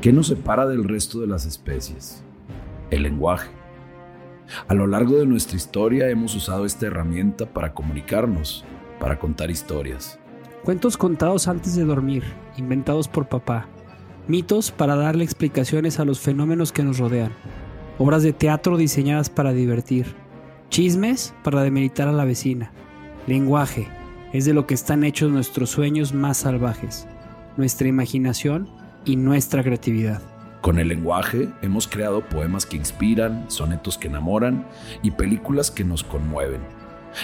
¿Qué nos separa del resto de las especies? El lenguaje. A lo largo de nuestra historia hemos usado esta herramienta para comunicarnos, para contar historias. Cuentos contados antes de dormir, inventados por papá. Mitos para darle explicaciones a los fenómenos que nos rodean. Obras de teatro diseñadas para divertir. Chismes para demeritar a la vecina. Lenguaje es de lo que están hechos nuestros sueños más salvajes. Nuestra imaginación y nuestra creatividad. Con el lenguaje hemos creado poemas que inspiran, sonetos que enamoran y películas que nos conmueven.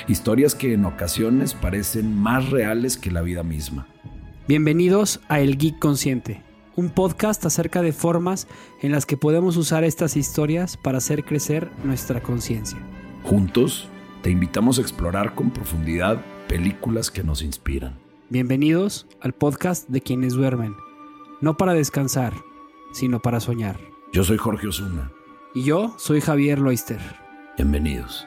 Historias que en ocasiones parecen más reales que la vida misma. Bienvenidos a El Geek Consciente, un podcast acerca de formas en las que podemos usar estas historias para hacer crecer nuestra conciencia. Juntos, te invitamos a explorar con profundidad películas que nos inspiran. Bienvenidos al podcast de quienes duermen no para descansar, sino para soñar. Yo soy Jorge Osuna. Y yo soy Javier Loister. Bienvenidos.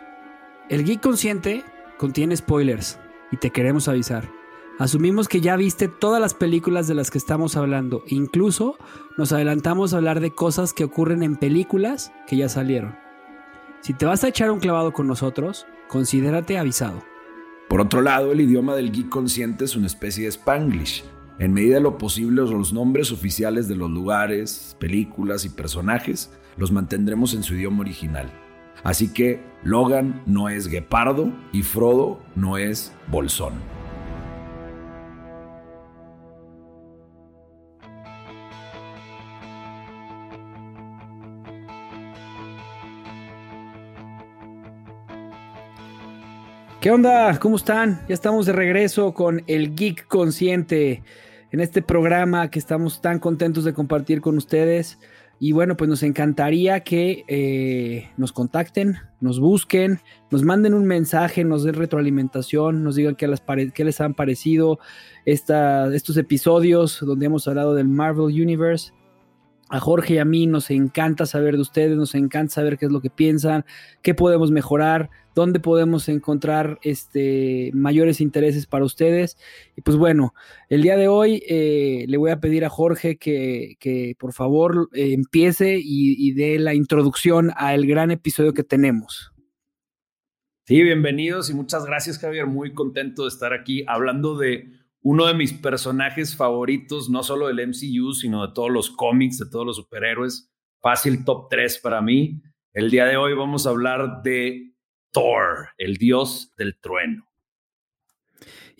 El Geek Consciente contiene spoilers y te queremos avisar. Asumimos que ya viste todas las películas de las que estamos hablando. Incluso nos adelantamos a hablar de cosas que ocurren en películas que ya salieron. Si te vas a echar un clavado con nosotros, considérate avisado. Por otro lado, el idioma del geek consciente es una especie de spanglish en medida de lo posible, los nombres oficiales de los lugares, películas y personajes los mantendremos en su idioma original. Así que Logan no es guepardo y Frodo no es bolsón. ¿Qué onda? ¿Cómo están? Ya estamos de regreso con el Geek Consciente en este programa que estamos tan contentos de compartir con ustedes. Y bueno, pues nos encantaría que eh, nos contacten, nos busquen, nos manden un mensaje, nos den retroalimentación, nos digan qué les, qué les han parecido estos episodios donde hemos hablado del Marvel Universe. A Jorge y a mí nos encanta saber de ustedes, nos encanta saber qué es lo que piensan, qué podemos mejorar, dónde podemos encontrar este, mayores intereses para ustedes. Y pues bueno, el día de hoy eh, le voy a pedir a Jorge que, por favor eh, empiece y, y dé la introducción al gran episodio que tenemos. Sí, bienvenidos y muchas gracias Javier, muy contento de estar aquí hablando de uno de mis personajes favoritos, no solo del MCU, sino de todos los cómics, de todos los superhéroes. Fácil top 3 para mí. El día de hoy vamos a hablar de Thor, el dios del trueno.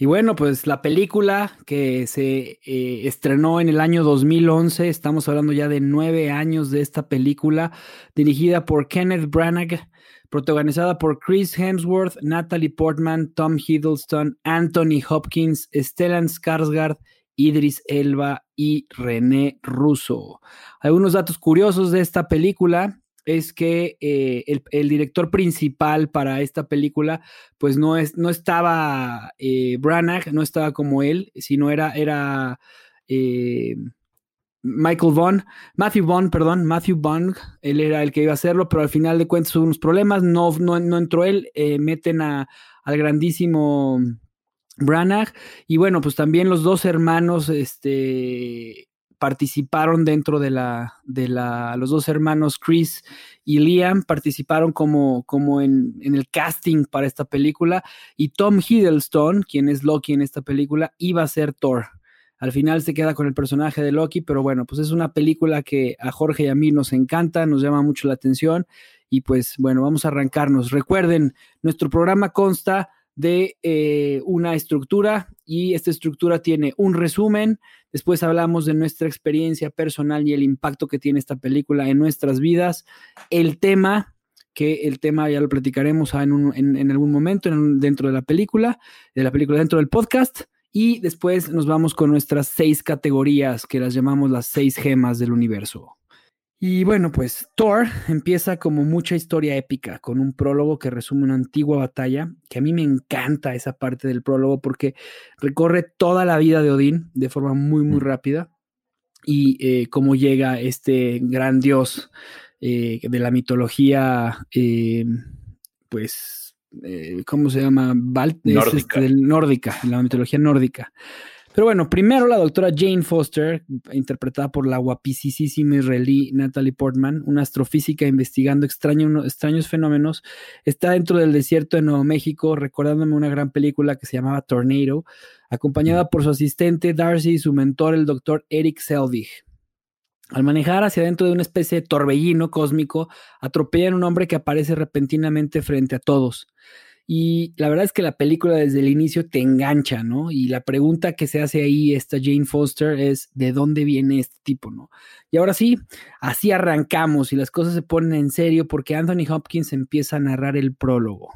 Y bueno, pues la película que se eh, estrenó en el año 2011, estamos hablando ya de nueve años de esta película, dirigida por Kenneth Branagh, protagonizada por Chris Hemsworth, Natalie Portman, Tom Hiddleston, Anthony Hopkins, Stellan Skarsgård, Idris Elba y René Russo. Algunos datos curiosos de esta película es que eh, el, director principal para esta película, pues no, es, no estaba eh, Branagh, no estaba como él, sino era, era eh, Michael Vaughn, Matthew Vaughn, perdón, Matthew Vaughn, él era el que iba a hacerlo, pero al final de cuentas hubo unos problemas, no, no, no entró él, meten a, al grandísimo Branagh, y bueno, pues también los dos hermanos, este, participaron dentro de la, de la, los dos hermanos Chris y Liam participaron como, como en, en, el casting para esta película y Tom Hiddleston, quien es Loki en esta película, iba a ser Thor. Al final se queda con el personaje de Loki, pero bueno, pues es una película que a Jorge y a mí nos encanta, nos llama mucho la atención y pues bueno, vamos a arrancarnos. Recuerden, nuestro programa consta de eh, una estructura y esta estructura tiene un resumen, después hablamos de nuestra experiencia personal y el impacto que tiene esta película en nuestras vidas, el tema, que el tema ya lo platicaremos en, en, algún momento dentro de la película, de la película dentro del podcast, y después nos vamos con nuestras seis categorías que las llamamos las seis gemas del universo. Y bueno, pues Thor empieza como mucha historia épica, con un prólogo que resume una antigua batalla, que a mí me encanta esa parte del prólogo porque recorre toda la vida de Odín de forma muy, muy mm. rápida y eh, cómo llega este gran dios eh, de la mitología, eh, pues, ¿cómo se llama? nórdica. Este, nórdica, la mitología nórdica. Pero bueno, primero la doctora Jane Foster, interpretada por la guapísima israelí Natalie Portman, una astrofísica investigando extraños fenómenos, está dentro del desierto de Nuevo México, recordándome una gran película que se llamaba Tornado, acompañada por su asistente Darcy y su mentor, el doctor Eric Selvig. Al manejar hacia dentro de una especie de torbellino cósmico, atropellan a un hombre que aparece repentinamente frente a todos. Y la verdad es que la película desde el inicio te engancha, ¿no? Y la pregunta que se hace ahí esta Jane Foster es, ¿de dónde viene este tipo, no? Y ahora sí, así arrancamos y las cosas se ponen en serio porque Anthony Hopkins empieza a narrar el prólogo.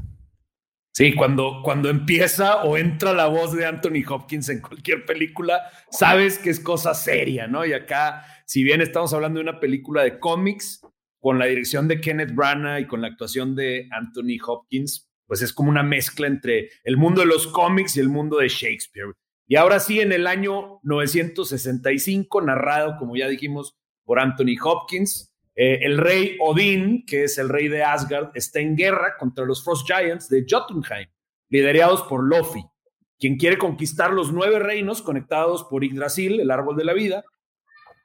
Sí, cuando, cuando empieza o entra la voz de Anthony Hopkins en cualquier película, sabes que es cosa seria, ¿no? Y acá, si bien estamos hablando de una película de cómics, con la dirección de Kenneth Branagh y con la actuación de Anthony Hopkins, pues es como una mezcla entre el mundo de los cómics y el mundo de Shakespeare. Y ahora sí, en el año 965, narrado, como ya dijimos, por Anthony Hopkins, eh, el rey Odín, que es el rey de Asgard, está en guerra contra los Frost Giants de Jotunheim, liderados por Lofi, quien quiere conquistar los nueve reinos conectados por Yggdrasil, el árbol de la vida.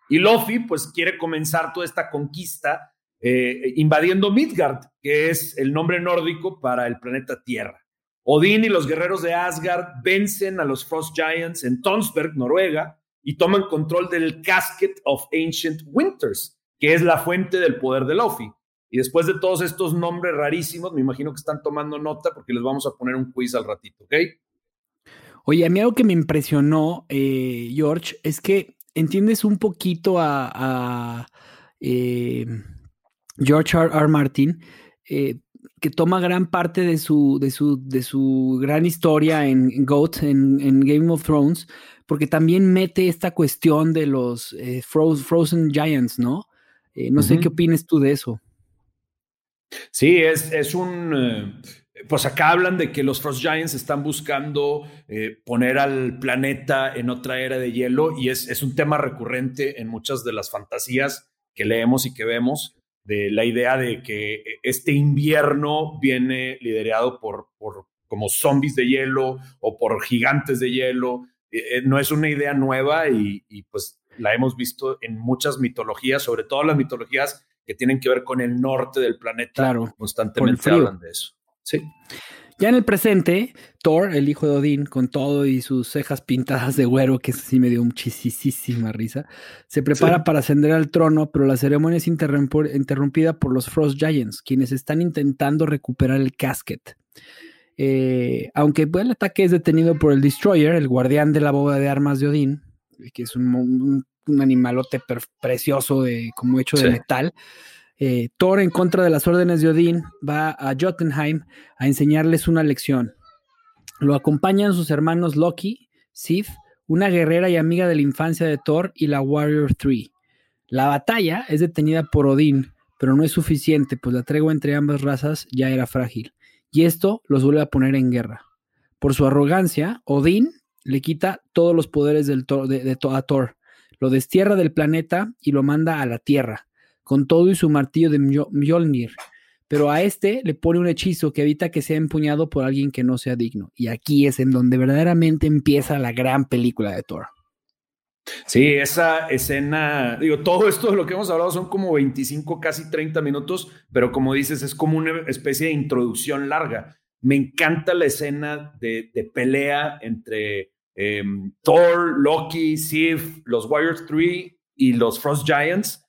Y Lofi, pues, quiere comenzar toda esta conquista eh, invadiendo Midgard, que es el nombre nórdico para el planeta Tierra. Odín y los guerreros de Asgard vencen a los Frost Giants en Tonsberg, Noruega, y toman control del Casket of Ancient Winters, que es la fuente del poder de Lofi. Y después de todos estos nombres rarísimos, me imagino que están tomando nota porque les vamos a poner un quiz al ratito, ¿ok? Oye, a mí algo que me impresionó, eh, George, es que entiendes un poquito a, eh, George R. R. Martin, eh, que toma gran parte de su, de su, de su gran historia en, GOAT, en, Game of Thrones, porque también mete esta cuestión de los eh, Frozen Giants, ¿no? Eh, no sé qué opinas tú de eso. Sí, es, es un... pues acá hablan de que los Frost Giants están buscando poner al planeta en otra era de hielo y es, es un tema recurrente en muchas de las fantasías que leemos y que vemos de la idea de que este invierno viene liderado por, por como zombies de hielo o por gigantes de hielo. Eh, eh, no es una idea nueva y, pues la hemos visto en muchas mitologías, sobre todo las mitologías que tienen que ver con el norte del planeta. Claro, constantemente hablan de eso. Sí. Ya en el presente, Thor, el hijo de Odín, con todo y sus cejas pintadas de güero, que sí me dio muchísima risa, se prepara para ascender al trono, pero la ceremonia es interrumpida por los Frost Giants, quienes están intentando recuperar el casket. Eh, aunque el ataque es detenido por el Destroyer, el guardián de la boda de armas de Odín, que es un, animalote precioso de, como hecho de metal. Eh, Thor, en contra de las órdenes de Odín, va a Jotunheim a enseñarles una lección. Lo acompañan sus hermanos Loki, Sif, una guerrera y amiga de la infancia de Thor, y la Warrior 3. La batalla es detenida por Odín, pero no es suficiente, pues la tregua entre ambas razas ya era frágil, y esto los vuelve a poner en guerra. Por su arrogancia, Odín le quita todos los poderes del de, de, a Thor, lo destierra del planeta y lo manda a la Tierra con todo y su martillo de Mjolnir. Pero a este le pone un hechizo que evita que sea empuñado por alguien que no sea digno. Y aquí es en donde verdaderamente empieza la gran película de Thor. Sí, esa escena, digo, todo esto de lo que hemos hablado son como 25, casi 30 minutos, pero como dices, es como una especie de introducción larga. Me encanta la escena de, pelea entre em, Thor, Loki, Sif, los Warriors 3 y los Frost Giants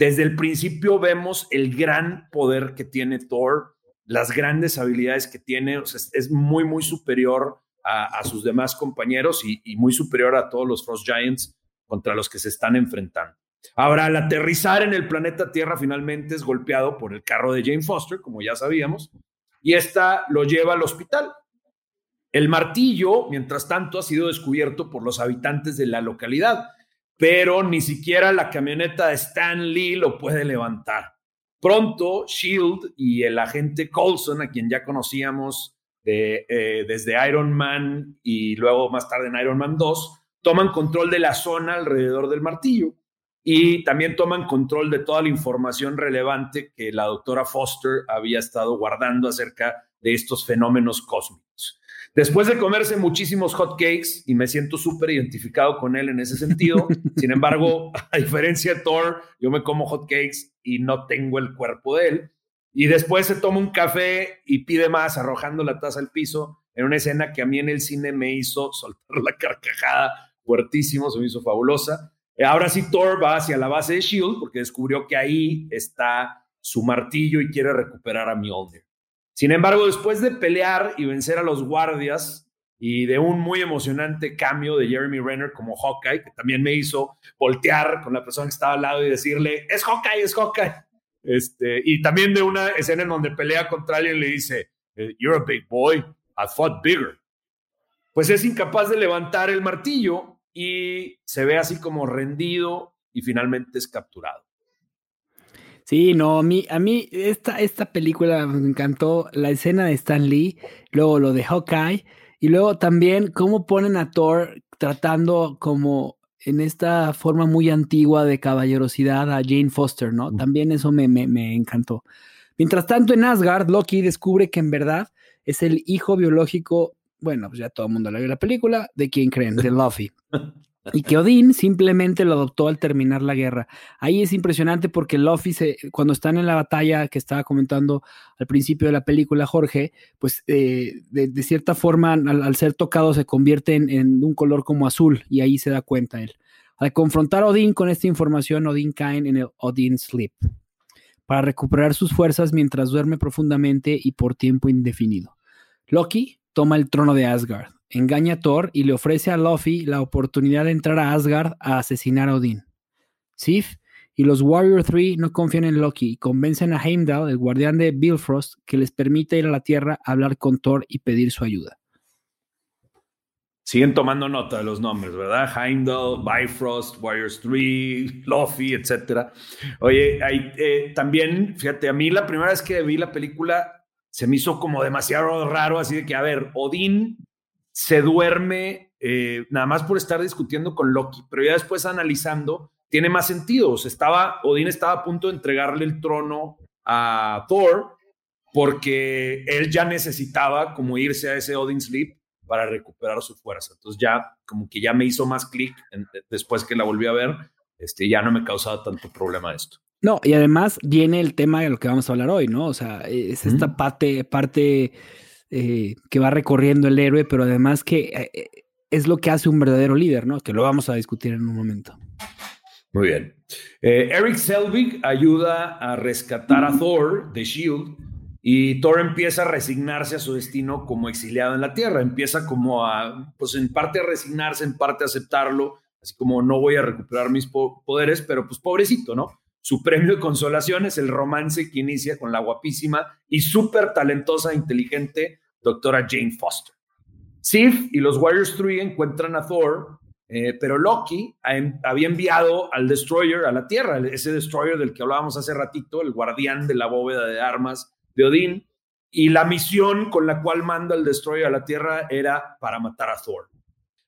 desde el principio vemos el gran poder que tiene Thor, las grandes habilidades que tiene, es, muy, muy superior a, sus demás compañeros y, muy superior a todos los Frost Giants contra los que se están enfrentando. Ahora, al aterrizar en el planeta Tierra, finalmente es golpeado por el carro de Jane Foster, como ya sabíamos, y esta lo lleva al hospital. El martillo, mientras tanto, ha sido descubierto por los habitantes de la localidad pero ni siquiera la camioneta de Stan Lee lo puede levantar. Pronto, Shield y el agente Colson, a quien ya conocíamos eh, desde Iron Man y luego más tarde en Iron Man 2, toman control de la zona alrededor del martillo y también toman control de toda la información relevante que la doctora Foster había estado guardando acerca de estos fenómenos cósmicos. Después de comerse muchísimos hot cakes, y me siento súper identificado con él en ese sentido, sin embargo, a diferencia de Thor, yo me como hot cakes y no tengo el cuerpo de él. Y después se toma un café y pide más, arrojando la taza al piso, en una escena que a mí en el cine me hizo soltar la carcajada fuertísimo, se me hizo fabulosa. Eh, ahora sí, Thor va hacia la base de Shield porque descubrió que ahí está su martillo y quiere recuperar a Mjolnir. Sin embargo, después de pelear y vencer a los guardias y de un muy emocionante cambio de Jeremy Renner como Hawkeye, que también me hizo voltear con la persona que estaba al lado y decirle, es Hawkeye, es Hawkeye. Este, y también de una escena en donde pelea contra alguien y le dice, eh, You're a big boy, I fought bigger. Pues es incapaz de levantar el martillo y se ve así como rendido y finalmente es capturado. Sí, no, a mí, a mí esta, esta película me encantó, la escena de Stan Lee, luego lo de Hawkeye, y luego también cómo ponen a Thor tratando como en esta forma muy antigua de caballerosidad a Jane Foster, ¿no? También eso me, me, me encantó. Mientras tanto, en Asgard, Loki descubre que en verdad es el hijo biológico, bueno, pues ya todo el mundo le vio la película, ¿de quién creen? De Luffy. Y que Odín simplemente lo adoptó al terminar la guerra. Ahí es impresionante porque Luffy, cuando están en la batalla que estaba comentando al principio de la película Jorge, pues eh, de, cierta forma al, ser tocado se convierte en, un color como azul y ahí se da cuenta él. Al confrontar a Odín con esta información, Odín cae en el Odín Sleep para recuperar sus fuerzas mientras duerme profundamente y por tiempo indefinido. Loki toma el trono de Asgard engaña a Thor y le ofrece a Luffy la oportunidad de entrar a Asgard a asesinar a Odín. Sif y los Warrior 3 no confían en Loki y convencen a Heimdall, el guardián de Bifrost, que les permite ir a la Tierra a hablar con Thor y pedir su ayuda. Siguen tomando nota de los nombres, ¿verdad? Heimdall, Bifrost, Warriors 3, Luffy, etc. Oye, eh, también, fíjate, a mí la primera vez que vi la película se me hizo como demasiado raro, así de que, a ver, Odín se duerme eh, nada más por estar discutiendo con Loki, pero ya después analizando, tiene más sentido. estaba, Odín estaba a punto de entregarle el trono a Thor porque él ya necesitaba como irse a ese Odin Sleep para recuperar su fuerza. Entonces ya como que ya me hizo más clic después que la volví a ver, este, ya no me causaba tanto problema esto. No, y además viene el tema de lo que vamos a hablar hoy, ¿no? O sea, es esta parte, parte eh, que va recorriendo el héroe, pero además que eh, eh, es lo que hace un verdadero líder, ¿no? Que lo vamos a discutir en un momento. Muy bien. Eric Selvig ayuda a rescatar a Thor de Shield y Thor empieza a resignarse a su destino como exiliado en la Tierra. Empieza como a, pues en parte a resignarse, en parte a aceptarlo, así como no voy a recuperar mis poderes, pero pues pobrecito, ¿no? Su premio de consolación es el romance que inicia con la guapísima y súper talentosa e inteligente doctora Jane Foster. Sif y los Warriors 3 encuentran a Thor, eh, pero Loki había enviado al Destroyer a la Tierra, ese Destroyer del que hablábamos hace ratito, el guardián de la bóveda de armas de Odín, y la misión con la cual manda el Destroyer a la Tierra era para matar a Thor.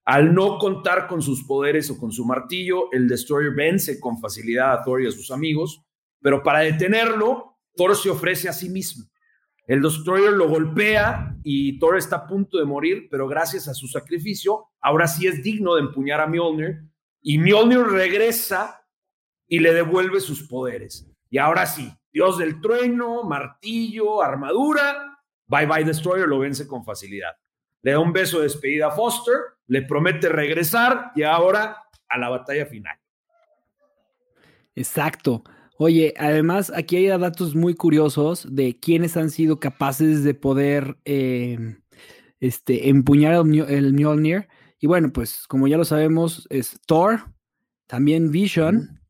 Al no contar con sus poderes o con su martillo, el Destroyer vence con facilidad a Thor y a sus amigos, pero para detenerlo, Thor se ofrece a sí mismo. El Destroyer lo golpea y Thor está a punto de morir, pero gracias a su sacrificio, ahora sí es digno de empuñar a Mjolnir y Mjolnir regresa y le devuelve sus poderes. Y ahora sí, Dios del trueno, martillo, armadura, bye bye Destroyer lo vence con facilidad le da un beso de despedida a Foster, le promete regresar y ahora a la batalla final. Exacto. Oye, además aquí hay datos muy curiosos de quiénes han sido capaces de poder eh, este, empuñar el, Mjolnir. Y bueno, pues como ya lo sabemos, es Thor, también Vision,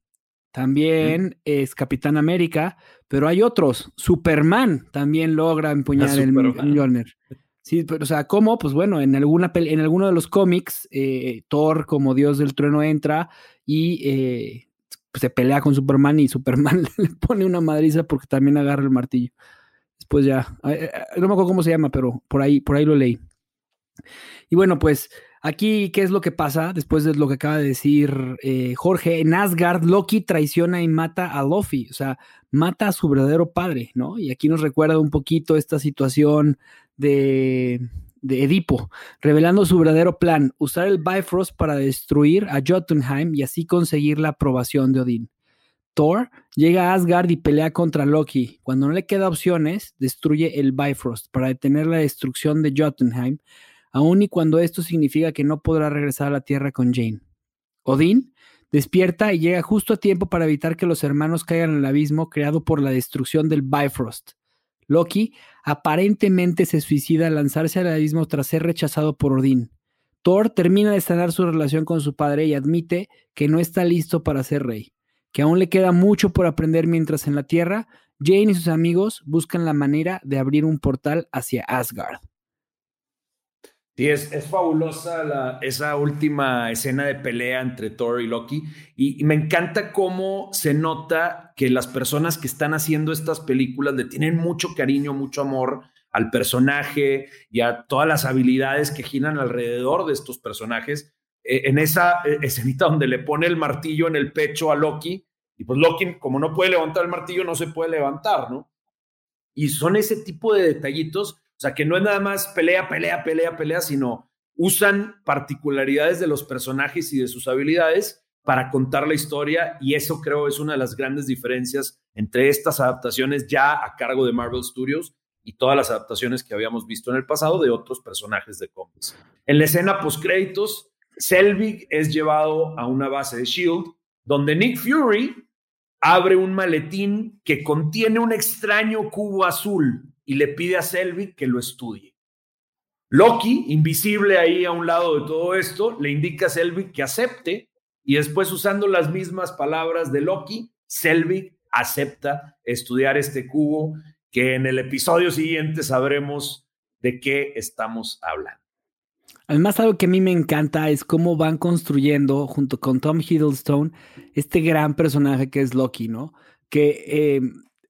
también es Capitán América, pero hay otros. Superman también logra empuñar el Mjolnir. Sí, pero o sea, ¿cómo? Pues bueno, en alguna en alguno de los cómics, eh, Thor como dios del trueno entra y eh, se pelea con Superman y Superman le pone una madriza porque también agarra el martillo. Después ya, eh, no me acuerdo cómo se llama, pero por ahí, por ahí lo leí. Y bueno, pues aquí, ¿qué es lo que pasa? Después de lo que acaba de decir Jorge, en Asgard, Loki traiciona y mata a Luffy, o sea, mata a su verdadero padre, ¿no? Y aquí nos recuerda un poquito esta situación de, Edipo, revelando su verdadero plan, usar el Bifrost para destruir a Jotunheim y así conseguir la aprobación de Odín. Thor llega a Asgard y pelea contra Loki. Cuando no le queda opciones, destruye el Bifrost para detener la destrucción de Jotunheim, aun y cuando esto significa que no podrá regresar a la Tierra con Jane. Odín despierta y llega justo a tiempo para evitar que los hermanos caigan en el abismo creado por la destrucción del Bifrost. Loki aparentemente se suicida al lanzarse al abismo tras ser rechazado por Odín. Thor termina de sanar su relación con su padre y admite que no está listo para ser rey, que aún le queda mucho por aprender mientras en la Tierra, Jane y sus amigos buscan la manera de abrir un portal hacia Asgard. Sí, es, fabulosa esa última escena de pelea entre Thor y Loki. Y, me encanta cómo se nota que las personas que están haciendo estas películas le tienen mucho cariño, mucho amor al personaje y a todas las habilidades que giran alrededor de estos personajes. Eh, en esa eh, escenita donde le pone el martillo en el pecho a Loki, y pues Loki, como no puede levantar el martillo, no se puede levantar, ¿no? Y son ese tipo de detallitos o sea, que no es nada más pelea, pelea, pelea, pelea, sino usan particularidades de los personajes y de sus habilidades para contar la historia y eso creo es una de las grandes diferencias entre estas adaptaciones ya a cargo de Marvel Studios y todas las adaptaciones que habíamos visto en el pasado de otros personajes de cómics. En la escena post créditos, Selvig es llevado a una base de Shield donde Nick Fury abre un maletín que contiene un extraño cubo azul y le pide a Selvig que lo estudie. Loki, invisible ahí a un lado de todo esto, le indica a Selvig que acepte y después usando las mismas palabras de Loki, Selvig acepta estudiar este cubo que en el episodio siguiente sabremos de qué estamos hablando. Además, algo que a mí me encanta es cómo van construyendo, junto con Tom Hiddleston, este gran personaje que es Loki, ¿no? Que eh,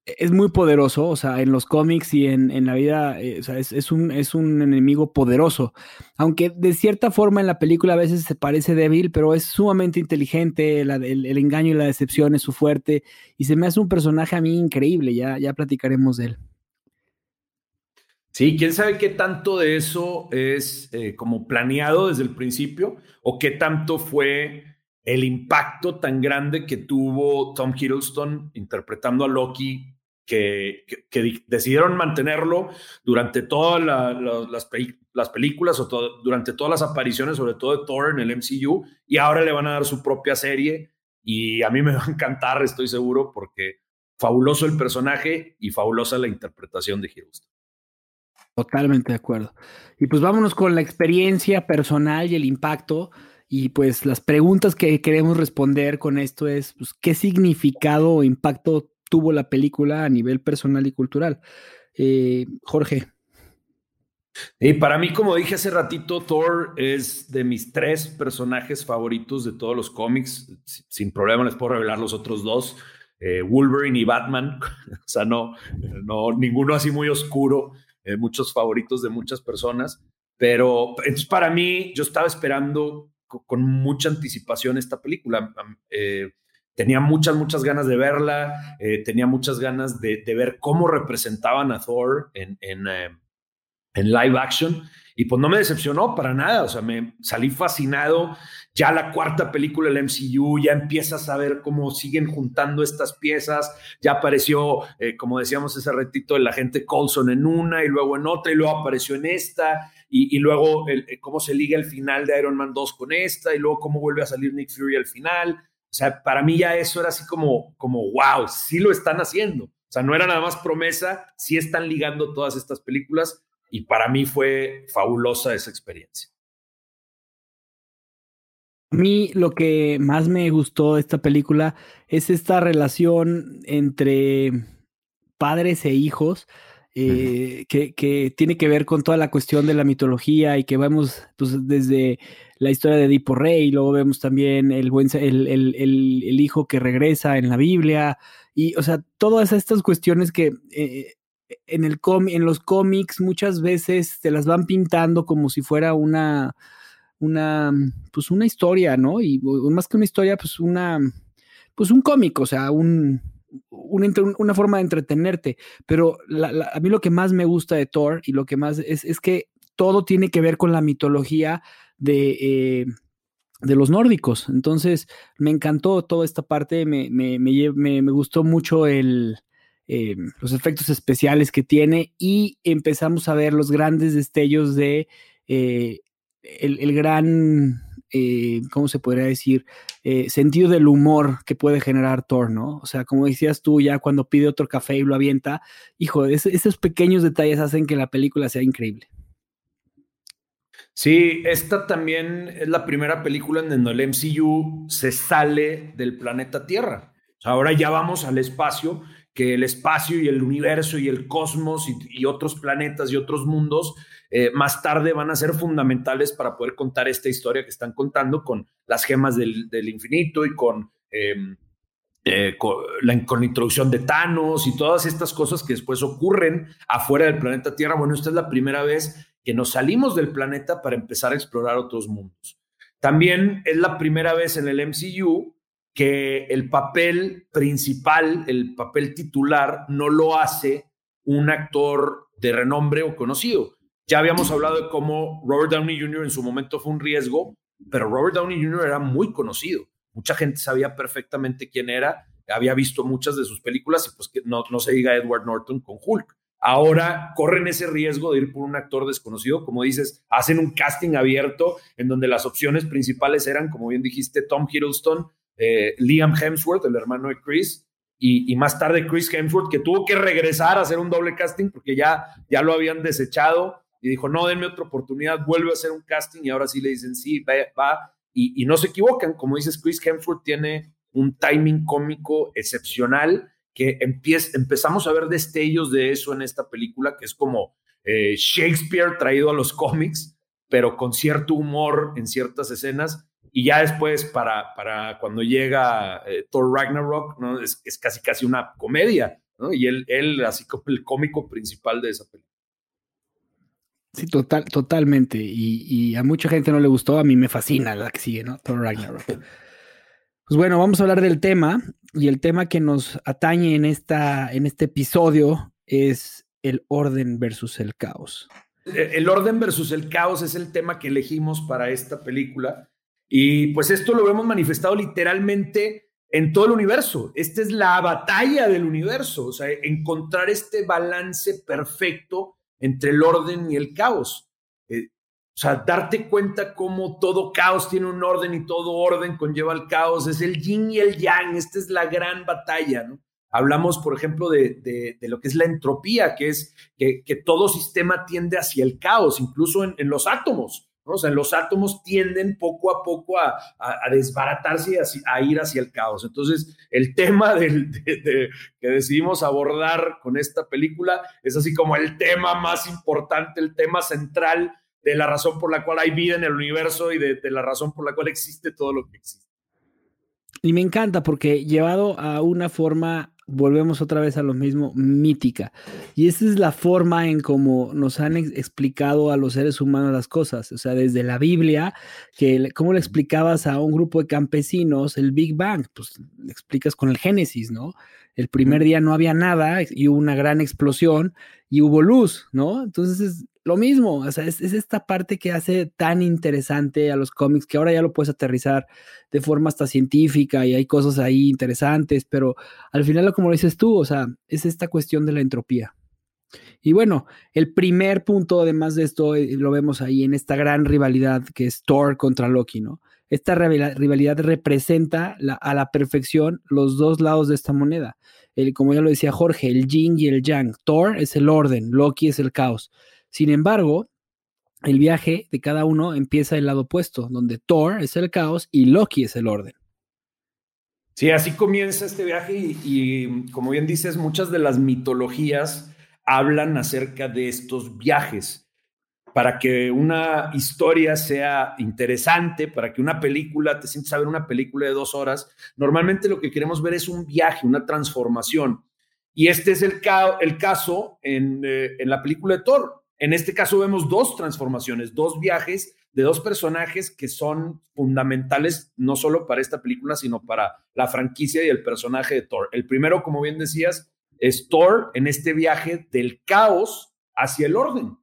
es muy poderoso, o sea, en los cómics y en, en la vida, eh, o sea, es, un, es un enemigo poderoso. Aunque de cierta forma en la película a veces se parece débil, pero es sumamente inteligente, el, el, engaño y la decepción es su fuerte, y se me hace un personaje a mí increíble, ya, ya platicaremos de él. Sí, quién sabe qué tanto de eso es eh, como planeado desde el principio, o qué tanto fue el impacto tan grande que tuvo Tom Hiddleston interpretando a Loki que, decidieron mantenerlo durante todas las, las, películas o durante todas las apariciones, sobre todo de Thor en el MCU, y ahora le van a dar su propia serie y a mí me va a encantar, estoy seguro, porque fabuloso el personaje y fabulosa la interpretación de Hiddleston. Totalmente de acuerdo. Y pues vámonos con la experiencia personal y el impacto. Y pues las preguntas que queremos responder con esto es, pues, ¿qué significado o impacto tuvo la película a nivel personal y cultural. Eh, Jorge. Y para mí, como dije hace ratito, Thor es de mis tres personajes favoritos de todos los cómics. Sin problema les puedo revelar los otros dos, eh, Wolverine y Batman. o sea, no, no, ninguno así muy oscuro. Eh, muchos favoritos de muchas personas. Pero entonces para mí, yo estaba esperando con, mucha anticipación esta película tenía muchas, muchas ganas de verla, eh, tenía muchas ganas de, ver cómo representaban a Thor en, en, eh, en, live action. Y pues no me decepcionó para nada, o sea, me salí fascinado. Ya la cuarta película del MCU, ya empiezas a ver cómo siguen juntando estas piezas. Ya apareció, eh, como decíamos ese retito, el agente Colson en una y luego en otra y luego apareció en esta. Y, luego cómo se liga el final de Iron Man 2 con esta y luego cómo vuelve a salir Nick Fury al final. O sea, para mí ya eso era así como, como, wow, sí lo están haciendo. O sea, no era nada más promesa, sí están ligando todas estas películas y para mí fue fabulosa esa experiencia. A mí lo que más me gustó de esta película es esta relación entre padres e hijos. Eh, que, que, tiene que ver con toda la cuestión de la mitología y que vemos pues, desde la historia de Edipo Rey, luego vemos también el, buen, el, el, el, hijo que regresa en la Biblia, y o sea, todas estas cuestiones que eh, en, el en los cómics muchas veces te las van pintando como si fuera una, una, pues una historia, ¿no? Y más que una historia, pues una, pues un cómic, o sea, un, una, forma de entretenerte. Pero a mí lo que más me gusta de Thor y lo que más es, es que todo tiene que ver con la mitología de, eh, de los nórdicos. Entonces, me encantó toda esta parte, me, me, me, gustó mucho el, eh, los efectos especiales que tiene y empezamos a ver los grandes destellos de eh, el, gran, eh, ¿cómo se podría decir? sentido del humor que puede generar Thor, ¿no? O sea, como decías tú, ya cuando pide otro café y lo avienta, hijo, esos pequeños detalles hacen que la película sea increíble. Sí, esta también es la primera película en donde el MCU se sale del planeta Tierra. ahora ya vamos al espacio, que el espacio y el universo y el cosmos y, otros planetas y otros mundos eh, más tarde van a ser fundamentales para poder contar esta historia que están contando con las gemas del, infinito y con, em, eh, la, con la introducción de Thanos y todas estas cosas que después ocurren afuera del planeta Tierra. Bueno, esta es la primera vez que nos salimos del planeta para empezar a explorar otros mundos. También es la primera vez en el MCU que el papel principal, el papel titular, no lo hace un actor de renombre o conocido. Ya habíamos hablado de cómo Robert Downey Jr. en su momento fue un riesgo, pero Robert Downey Jr. era muy conocido. Mucha gente sabía perfectamente quién era, había visto muchas de sus películas y pues que no, no se diga Edward Norton con Hulk. Ahora corren ese riesgo de ir por un actor desconocido, como dices, hacen un casting abierto en donde las opciones principales eran, como bien dijiste, Tom Hiddleston, eh, Liam Hemsworth, el hermano de Chris, y, más tarde Chris Hemsworth, que tuvo que regresar a hacer un doble casting porque ya, ya lo habían desechado y dijo, no, denme otra oportunidad, vuelve a hacer un casting y ahora sí le dicen, sí, va. Y, y no se equivocan, como dices, Chris Hemsworth tiene un timing cómico excepcional que empezamos a ver destellos de eso en esta película, que es como eh, Shakespeare traído a los cómics, pero con cierto humor en ciertas escenas. Y ya después, para, para cuando llega eh, Thor Ragnarok, ¿no? Es, es, casi casi una comedia, ¿no? Y él, él, así como el cómico principal de esa película. Sí, total, totalmente. Y, y, a mucha gente no le gustó, a mí me fascina la que sigue, ¿no? Thor Ragnarok. Pues bueno, vamos a hablar del tema y el tema que nos atañe en, esta, en este episodio es el orden versus el caos. Eh, el orden versus el caos es el tema que elegimos para esta película y pues esto lo hemos manifestado literalmente en todo el universo. Esta es la batalla del universo, o sea, encontrar este balance perfecto entre el orden y el caos. Eh, o sea, darte cuenta cómo todo caos tiene un orden y todo orden conlleva el caos. Es el yin y el yang. Esta es la gran batalla, ¿no? Hablamos, por ejemplo, de, de, lo que es la entropía, que es que, que, todo sistema tiende hacia el caos, incluso en, en los átomos. ¿no? O sea, los átomos tienden poco a poco a, a, desbaratarse y a, ir hacia el caos. Entonces, el tema del, de, que decidimos abordar con esta película es así como el tema más importante, el tema central de la razón por la cual hay vida en el universo y de, la razón por la cual existe todo lo que existe. Y me encanta porque llevado a una forma, volvemos otra vez a lo mismo, mítica. Y esa es la forma en cómo nos han explicado a los seres humanos las cosas. O sea, desde la Biblia, que cómo le explicabas a un grupo de campesinos el Big Bang, pues le explicas con el Génesis, ¿no? El primer día no había nada y hubo una gran explosión y hubo luz, ¿no? Entonces es lo mismo, o sea, es, esta parte que hace tan interesante a los cómics que ahora ya lo puedes aterrizar de forma hasta científica y hay cosas ahí interesantes, pero al final, como lo dices tú, o sea, es esta cuestión de la entropía. Y bueno, el primer punto, además de esto, eh, lo vemos ahí en esta gran rivalidad que es Thor contra Loki, ¿no? Esta rivalidad representa a la perfección los dos lados de esta moneda. El, como ya lo decía Jorge, el yin y el yang. Thor es el orden, Loki es el caos. Sin embargo, el viaje de cada uno empieza del lado opuesto, donde Thor es el caos y Loki es el orden. Sí, así comienza este viaje y, como bien dices, muchas de las mitologías hablan acerca de estos viajes. Para que una historia sea interesante, para que una película, te sientes a ver una película de dos horas, normalmente lo que queremos ver es un viaje, una transformación. Y este es el, caso eh, en la película de Thor. En este caso vemos dos transformaciones, dos viajes de dos personajes que son fundamentales no solo para esta película, sino para la franquicia y el personaje de Thor. El primero, como bien decías, es Thor en este viaje del caos hacia el orden.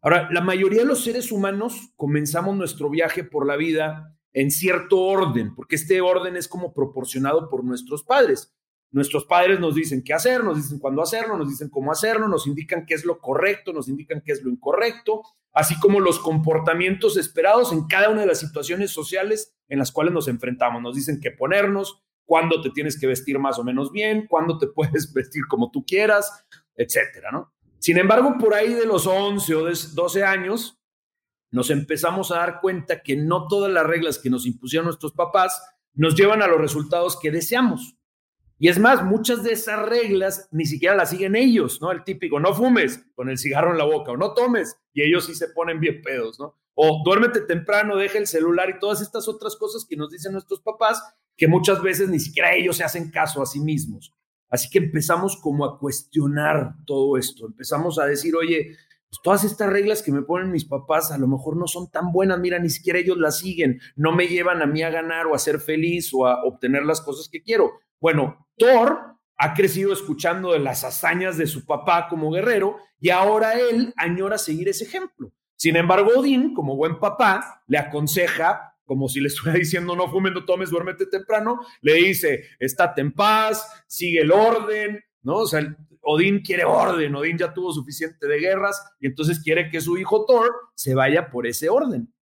Ahora, la mayoría de los seres humanos comenzamos nuestro viaje por la vida en cierto orden, porque este orden es como proporcionado por nuestros padres. Nuestros padres nos dicen qué hacer, nos dicen cuándo hacerlo, nos dicen cómo hacerlo, nos indican qué es lo correcto, nos indican qué es lo incorrecto, así como los comportamientos esperados en cada una de las situaciones sociales en las cuales nos enfrentamos. Nos dicen qué ponernos, cuándo te tienes que vestir más o menos bien, cuándo te puedes vestir como tú quieras, etcétera, ¿no? Sin embargo, por ahí de los 11 o 12 años, nos empezamos a dar cuenta que no todas las reglas que nos impusieron nuestros papás nos llevan a los resultados que deseamos. Y es más, muchas de esas reglas ni siquiera las siguen ellos, ¿no? El típico, no fumes con el cigarro en la boca o no tomes, y ellos sí se ponen bien pedos, ¿no? O duérmete temprano, deja el celular y todas estas otras cosas que nos dicen nuestros papás, que muchas veces ni siquiera ellos se hacen caso a sí mismos. Así que empezamos como a cuestionar todo esto, empezamos a decir, oye, pues todas estas reglas que me ponen mis papás a lo mejor no son tan buenas, mira, ni siquiera ellos las siguen, no me llevan a mí a ganar o a ser feliz o a obtener las cosas que quiero. Bueno, Thor ha crecido escuchando de las hazañas de su papá como guerrero y ahora él añora seguir ese ejemplo. Sin embargo, Odín, como buen papá, le aconseja, como si le estuviera diciendo no fumes, no tomes, duérmete temprano, le dice, estate en paz, sigue el orden, ¿no? O sea, Odín quiere orden, Odín ya tuvo suficiente de guerras y entonces quiere que su hijo Thor se vaya por ese orden.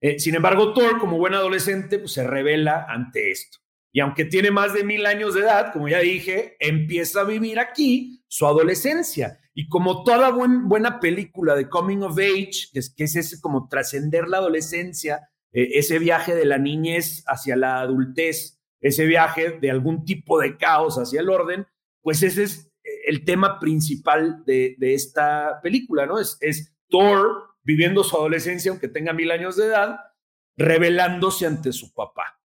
Eh, sin embargo, Thor, como buen adolescente, pues, se revela ante esto. Y aunque tiene más de mil años de edad, como ya dije, empieza a vivir aquí su adolescencia. Y como toda buena película de Coming of Age, que es, que es ese como trascender la adolescencia, eh, ese viaje de la niñez hacia la adultez, ese viaje de algún tipo de caos hacia el orden, pues ese es eh, el tema principal de, esta película, ¿no? Es, es Thor viviendo su adolescencia, aunque tenga mil años de edad, revelándose ante su papá.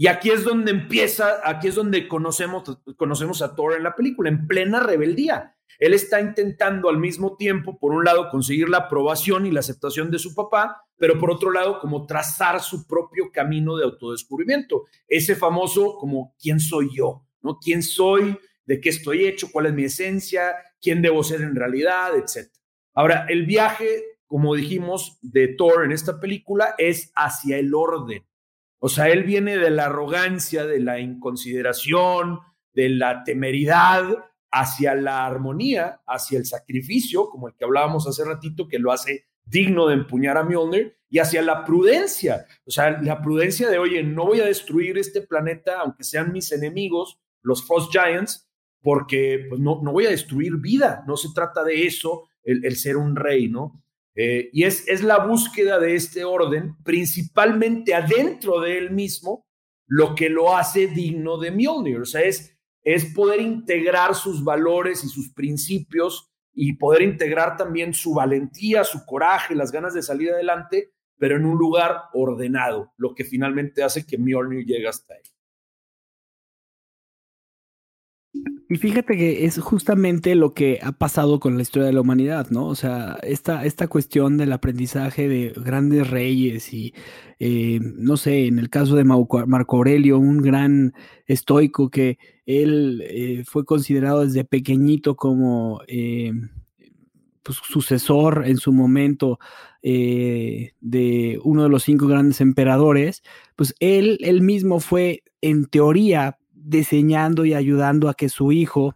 Y aquí es donde empieza, aquí es donde conocemos, conocemos a Thor en la película, en plena rebeldía. Él está intentando al mismo tiempo, por un lado, conseguir la aprobación y la aceptación de su papá, pero por otro lado, como trazar su propio camino de autodescubrimiento. Ese famoso como, ¿quién soy yo? ¿No? ¿Quién soy? ¿De qué estoy hecho? ¿Cuál es mi esencia? ¿Quién debo ser en realidad? Etcétera. Ahora, el viaje, como dijimos, de Thor en esta película es hacia el orden o sea, él viene de la arrogancia, de la inconsideración, de la temeridad hacia la armonía, hacia el sacrificio, como el que hablábamos hace ratito, que lo hace digno de empuñar a Mjolnir, y hacia la prudencia, o sea, la prudencia de, oye, no voy a destruir este planeta, aunque sean mis enemigos, los Frost Giants, porque pues, no, no voy a destruir vida, no se trata de eso, el, el ser un rey, ¿no? Eh, y es, es la búsqueda de este orden, principalmente adentro de él mismo, lo que lo hace digno de Mjolnir. O sea, es, es poder integrar sus valores y sus principios y poder integrar también su valentía, su coraje, las ganas de salir adelante, pero en un lugar ordenado, lo que finalmente hace que Mjolnir llegue hasta él. Y fíjate que es justamente lo que ha pasado con la historia de la humanidad, ¿no? O sea, esta, esta cuestión del aprendizaje de grandes reyes y, eh, no sé, en el caso de Marco Aurelio, un gran estoico que él eh, fue considerado desde pequeñito como eh, pues, sucesor en su momento de uno de los cinco grandes emperadores, pues él, él mismo fue en teoría diseñando y ayudando a que su hijo,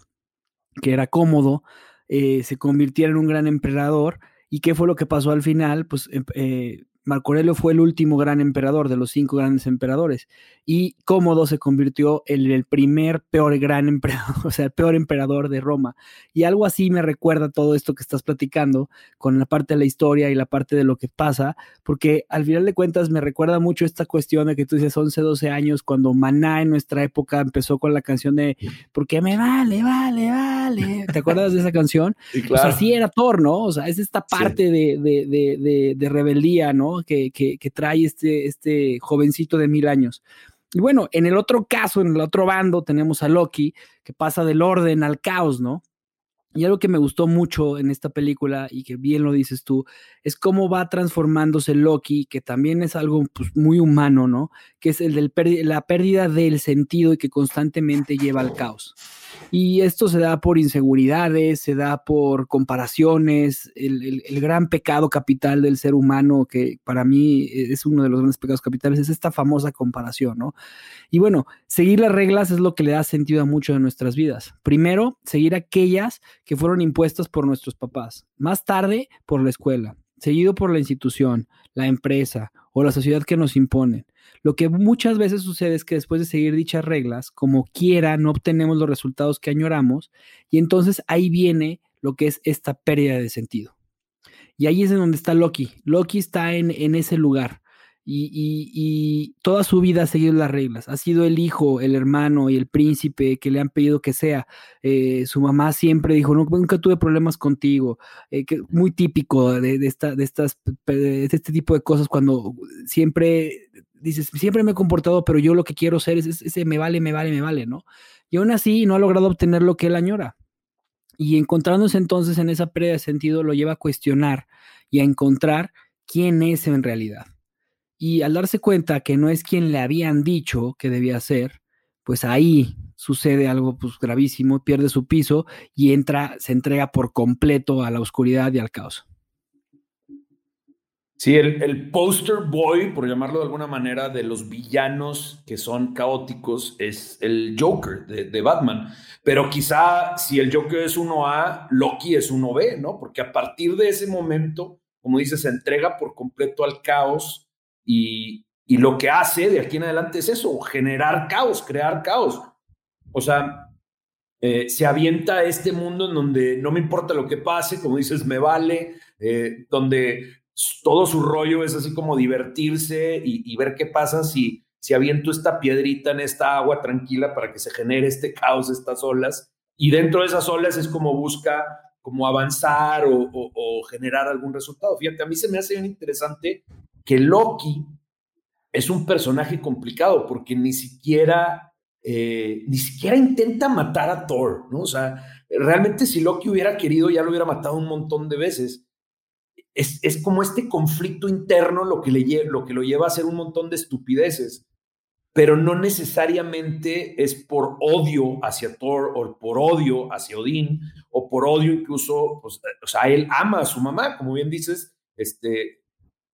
que era cómodo, eh, se convirtiera en un gran emperador. ¿Y qué fue lo que pasó al final? Pues em, eh, Marco Aurelio fue el último gran emperador de los cinco grandes emperadores y Cómodo se convirtió en el primer peor gran emperador, o sea, el peor emperador de Roma. Y algo así me recuerda todo esto que estás platicando con la parte de la historia y la parte de lo que pasa, porque al final de cuentas me recuerda mucho esta cuestión de que tú dices 11, 12 años cuando Maná en nuestra época empezó con la canción de porque me vale, vale, vale. ¿Te acuerdas de esa canción? Sí, claro. O sea, sí era Thor, ¿no? O sea, es esta parte de, de, de, de rebeldía, ¿no? Que, trae este, este jovencito de mil años. Y bueno, en el otro caso, en el otro bando, tenemos a Loki, que pasa del orden al caos, ¿no? Y algo que me gustó mucho en esta película, y que bien lo dices tú, es cómo va transformándose Loki, que también es algo pues, muy humano, ¿no? Que es el de la pérdida del sentido y que constantemente lleva al caos. Y esto se da por inseguridades, se da por comparaciones, el, gran pecado capital del ser humano, que para mí es uno de los grandes pecados capitales, es esta famosa comparación, ¿no? Y bueno, seguir las reglas es lo que le da sentido a mucho de nuestras vidas. Primero, seguir aquellas que fueron impuestas por nuestros papás. Más tarde, por la escuela. Seguido por la institución, la empresa o la sociedad que nos imponen. Lo que muchas veces sucede es que después de seguir dichas reglas, como quiera, no obtenemos los resultados que añoramos y entonces ahí viene lo que es esta pérdida de sentido. Y ahí es en donde está Loki. Loki está en, en ese lugar. Y, toda su vida ha seguido las reglas. Ha sido el hijo, el hermano y el príncipe que le han pedido que sea. Eh, su mamá siempre dijo, nunca tuve problemas contigo. Eh, muy típico de, esta, de, estas, de este tipo de cosas cuando siempre dices, siempre me he comportado, pero yo lo que quiero ser es ese me vale, me vale, me vale, ¿no? Y aún así no ha logrado obtener lo que él añora. Y encontrándose entonces en esa pérdida de sentido lo lleva a cuestionar y a encontrar quién es en realidad. Y al darse cuenta que no es quien le habían dicho que debía ser, pues ahí sucede algo pues, gravísimo, pierde su piso y entra, se entrega por completo a la oscuridad y al caos. Sí, el, poster boy, por llamarlo de alguna manera, de los villanos que son caóticos es el Joker de, de, Batman. Pero quizá si el Joker es 1A, Loki es 1B, ¿no? Porque a partir de ese momento, como dices, se entrega por completo al caos y, y lo que hace de aquí en adelante es eso, generar caos, crear caos. O sea, eh, se avienta a este mundo en donde no me importa lo que pase, como dices, me vale, eh, donde todo su rollo es así como divertirse y, ver qué pasa si, si aviento esta piedrita en esta agua tranquila para que se genere este caos, estas olas. Y dentro de esas olas es como busca como avanzar o, generar algún resultado. Fíjate, a mí se me hace bien interesante que Loki es un personaje complicado porque ni siquiera, eh, ni siquiera intenta matar a Thor, ¿no? O sea, realmente si Loki hubiera querido ya lo hubiera matado un montón de veces es, como este conflicto interno lo que, le, lo que lo lleva a hacer un montón de estupideces, pero no necesariamente es por odio hacia Thor o por odio hacia Odín o por odio incluso, pues, o sea, él ama a su mamá, como bien dices, este,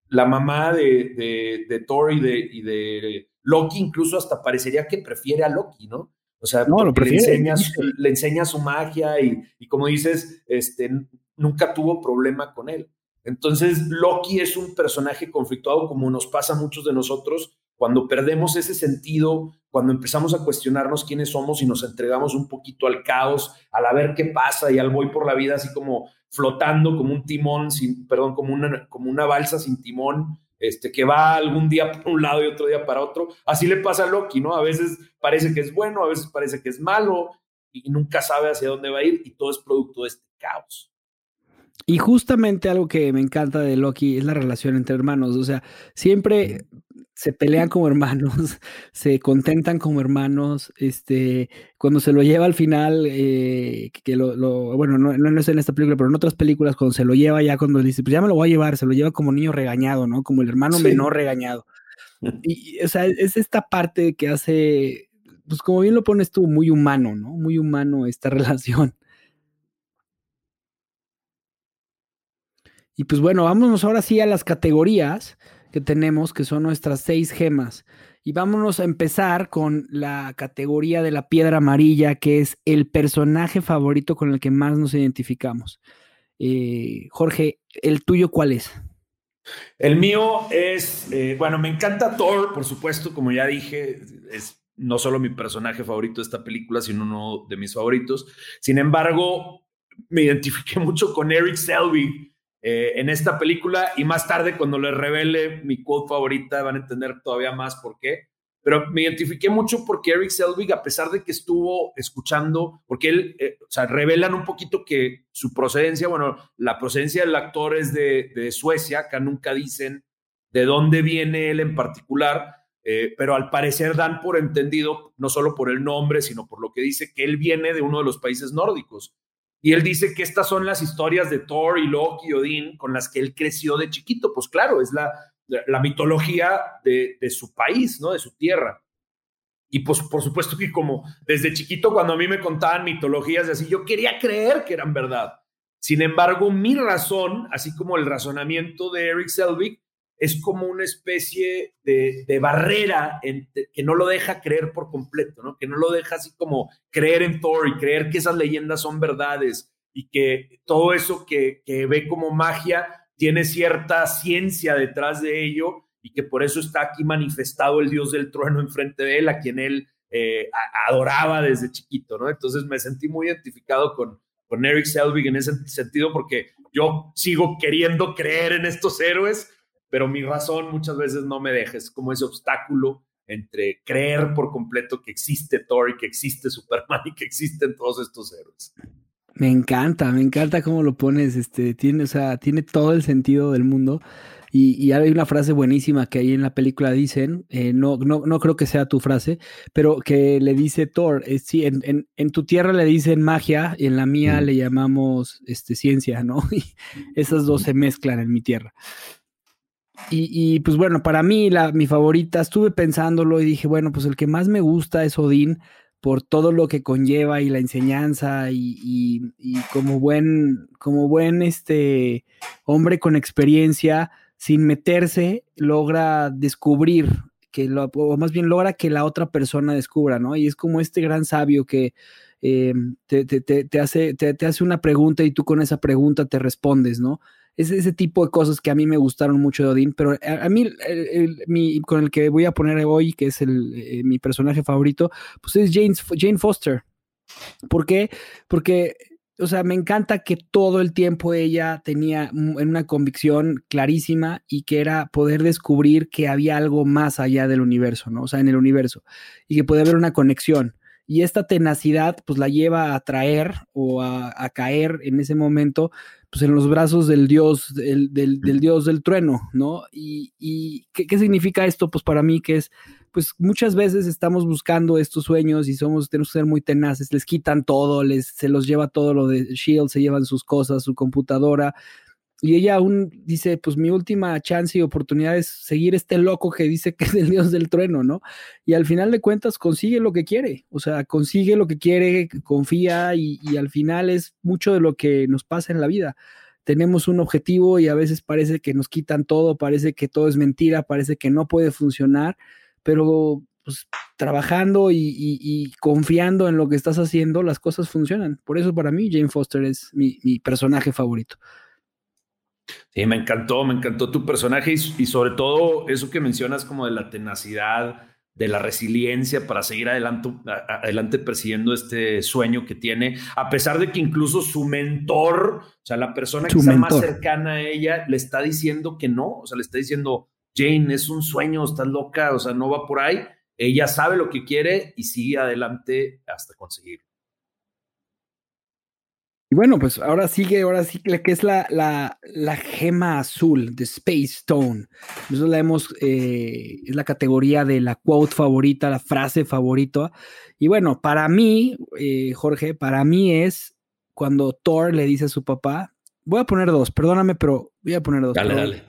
la mamá de, de, Thor y de, y de Loki incluso hasta parecería que prefiere a Loki, ¿no? O sea, no, lo le, enseña, le enseña su magia y, y, como dices, este, nunca tuvo problema con él. Entonces, Loki es un personaje conflictuado como nos pasa a muchos de nosotros cuando perdemos ese sentido, cuando empezamos a cuestionarnos quiénes somos y nos entregamos un poquito al caos, al a ver qué pasa y al voy por la vida así como flotando como un timón, sin, perdón, como una, como una balsa sin timón, este, que va algún día para un lado y otro día para otro. Así le pasa a Loki, ¿no? A veces parece que es bueno, a veces parece que es malo y nunca sabe hacia dónde va a ir y todo es producto de este caos. Y justamente algo que me encanta de Loki es la relación entre hermanos. O sea, siempre se pelean como hermanos, se contentan como hermanos. Este, cuando se lo lleva al final, eh, que lo, bueno, no, no, es en esta película, pero en otras películas, cuando se lo lleva ya, cuando dice, pues ya me lo voy a llevar, se lo lleva como niño regañado, ¿no? Como el hermano menor regañado. Y, o sea, es esta parte que hace, pues como bien lo pones tú, muy humano, ¿no? Muy humano esta relación. Y pues bueno, vámonos ahora sí a las categorías que tenemos, que son nuestras seis gemas. Y vámonos a empezar con la categoría de la piedra amarilla, que es el personaje favorito con el que más nos identificamos. Eh, Jorge, ¿el tuyo cuál es? El mío es, eh, bueno, me encanta Thor, por supuesto, como ya dije, es no solo mi personaje favorito de esta película, sino uno de mis favoritos. Sin embargo, me identifiqué mucho con Eric Selvig, eh, en esta película y más tarde cuando les revele mi quote favorita van a entender todavía más por qué. Pero me identifiqué mucho porque Eric Selvig, a pesar de que estuvo escuchando, porque él, eh, o sea, revelan un poquito que su procedencia, bueno, la procedencia del actor es de, de Suecia, acá nunca dicen de dónde viene él en particular, eh, pero al parecer dan por entendido, no solo por el nombre, sino por lo que dice, que él viene de uno de los países nórdicos. Y él dice que estas son las historias de Thor y Loki y Odín con las que él creció de chiquito. Pues claro, es la, la mitología de, su país, ¿no? De su tierra. Y pues por supuesto que como desde chiquito cuando a mí me contaban mitologías y así, yo quería creer que eran verdad. Sin embargo, mi razón, así como el razonamiento de Eric Selvig, es como una especie de, barrera que no lo deja creer por completo, ¿no? que no lo deja así como creer en Thor y creer que esas leyendas son verdades y que todo eso que, ve como magia tiene cierta ciencia detrás de ello y que por eso está aquí manifestado el dios del trueno enfrente de él, a quien él eh, adoraba desde chiquito, ¿no? Entonces me sentí muy identificado con, con Eric Selvig en ese sentido porque yo sigo queriendo creer en estos héroes, pero mi razón muchas veces no me deja, es como ese obstáculo entre creer por completo que existe Thor y que existe Superman y que existen todos estos héroes. Me encanta, me encanta cómo lo pones, este, tiene, o sea, tiene todo el sentido del mundo. Y, hay una frase buenísima que ahí en la película dicen, eh, no, no, no creo que sea tu frase, pero que le dice Thor, eh, sí, en, en, tu tierra le dicen magia y en la mía le llamamos este, ciencia, ¿no? Y esas dos se mezclan en mi tierra. Y, pues bueno, para mí, la, mi favorita, estuve pensándolo y dije, bueno, pues el que más me gusta es Odín por todo lo que conlleva y la enseñanza y, como buen, como buen este hombre con experiencia, sin meterse, logra descubrir que lo, o más bien logra que la otra persona descubra, ¿no? Y es como este gran sabio que eh, te, te, hace, te, hace una pregunta y tú con esa pregunta te respondes, ¿no? Es ese tipo de cosas que a mí me gustaron mucho de Odín, pero a, mí con el que voy a poner hoy, que es el, eh, mi personaje favorito, pues es Jane, Jane Foster. ¿Por qué? Porque, o sea, me encanta que todo el tiempo ella tenía una convicción clarísima y que era poder descubrir que había algo más allá del universo, ¿no? O sea, en el universo, y que puede haber una conexión y esta tenacidad pues la lleva a traer o a, caer en ese momento pues en los brazos del dios, del, del, dios del trueno, ¿no? Y, ¿qué, significa esto? Pues para mí que es, pues muchas veces estamos buscando estos sueños y somos, tenemos que ser muy tenaces, les quitan todo, les, se los lleva todo lo de Shield, se llevan sus cosas, su computadora, y ella aún dice, pues mi última chance y oportunidad es seguir este loco que dice que es el dios del trueno, ¿no? Y al final de cuentas consigue lo que quiere, o sea, consigue lo que quiere, confía y, al final es mucho de lo que nos pasa en la vida. Tenemos un objetivo y a veces parece que nos quitan todo, parece que todo es mentira, parece que no puede funcionar, pero pues trabajando y, confiando en lo que estás haciendo, las cosas funcionan. Por eso para mí Jane Foster es mi personaje favorito. Sí, me encantó, me encantó tu personaje y, sobre todo eso que mencionas como de la tenacidad, de la resiliencia para seguir adelante, adelante persiguiendo este sueño que tiene, a pesar de que incluso su mentor, o sea, la persona que está más cercana a ella, le está diciendo que no, o sea, le está diciendo, Jane, es un sueño, estás loca, o sea, no va por ahí. Ella sabe lo que quiere y sigue adelante hasta conseguirlo. Y bueno, pues ahora sigue, ahora sí que es la, la, la gema azul de Space Stone. Nosotros la hemos, eh, es la categoría de la quote favorita, la frase favorita. Y bueno, para mí, eh, Jorge, para mí es cuando Thor le dice a su papá, voy a poner dos, perdóname, pero voy a poner dos. Dale, dale.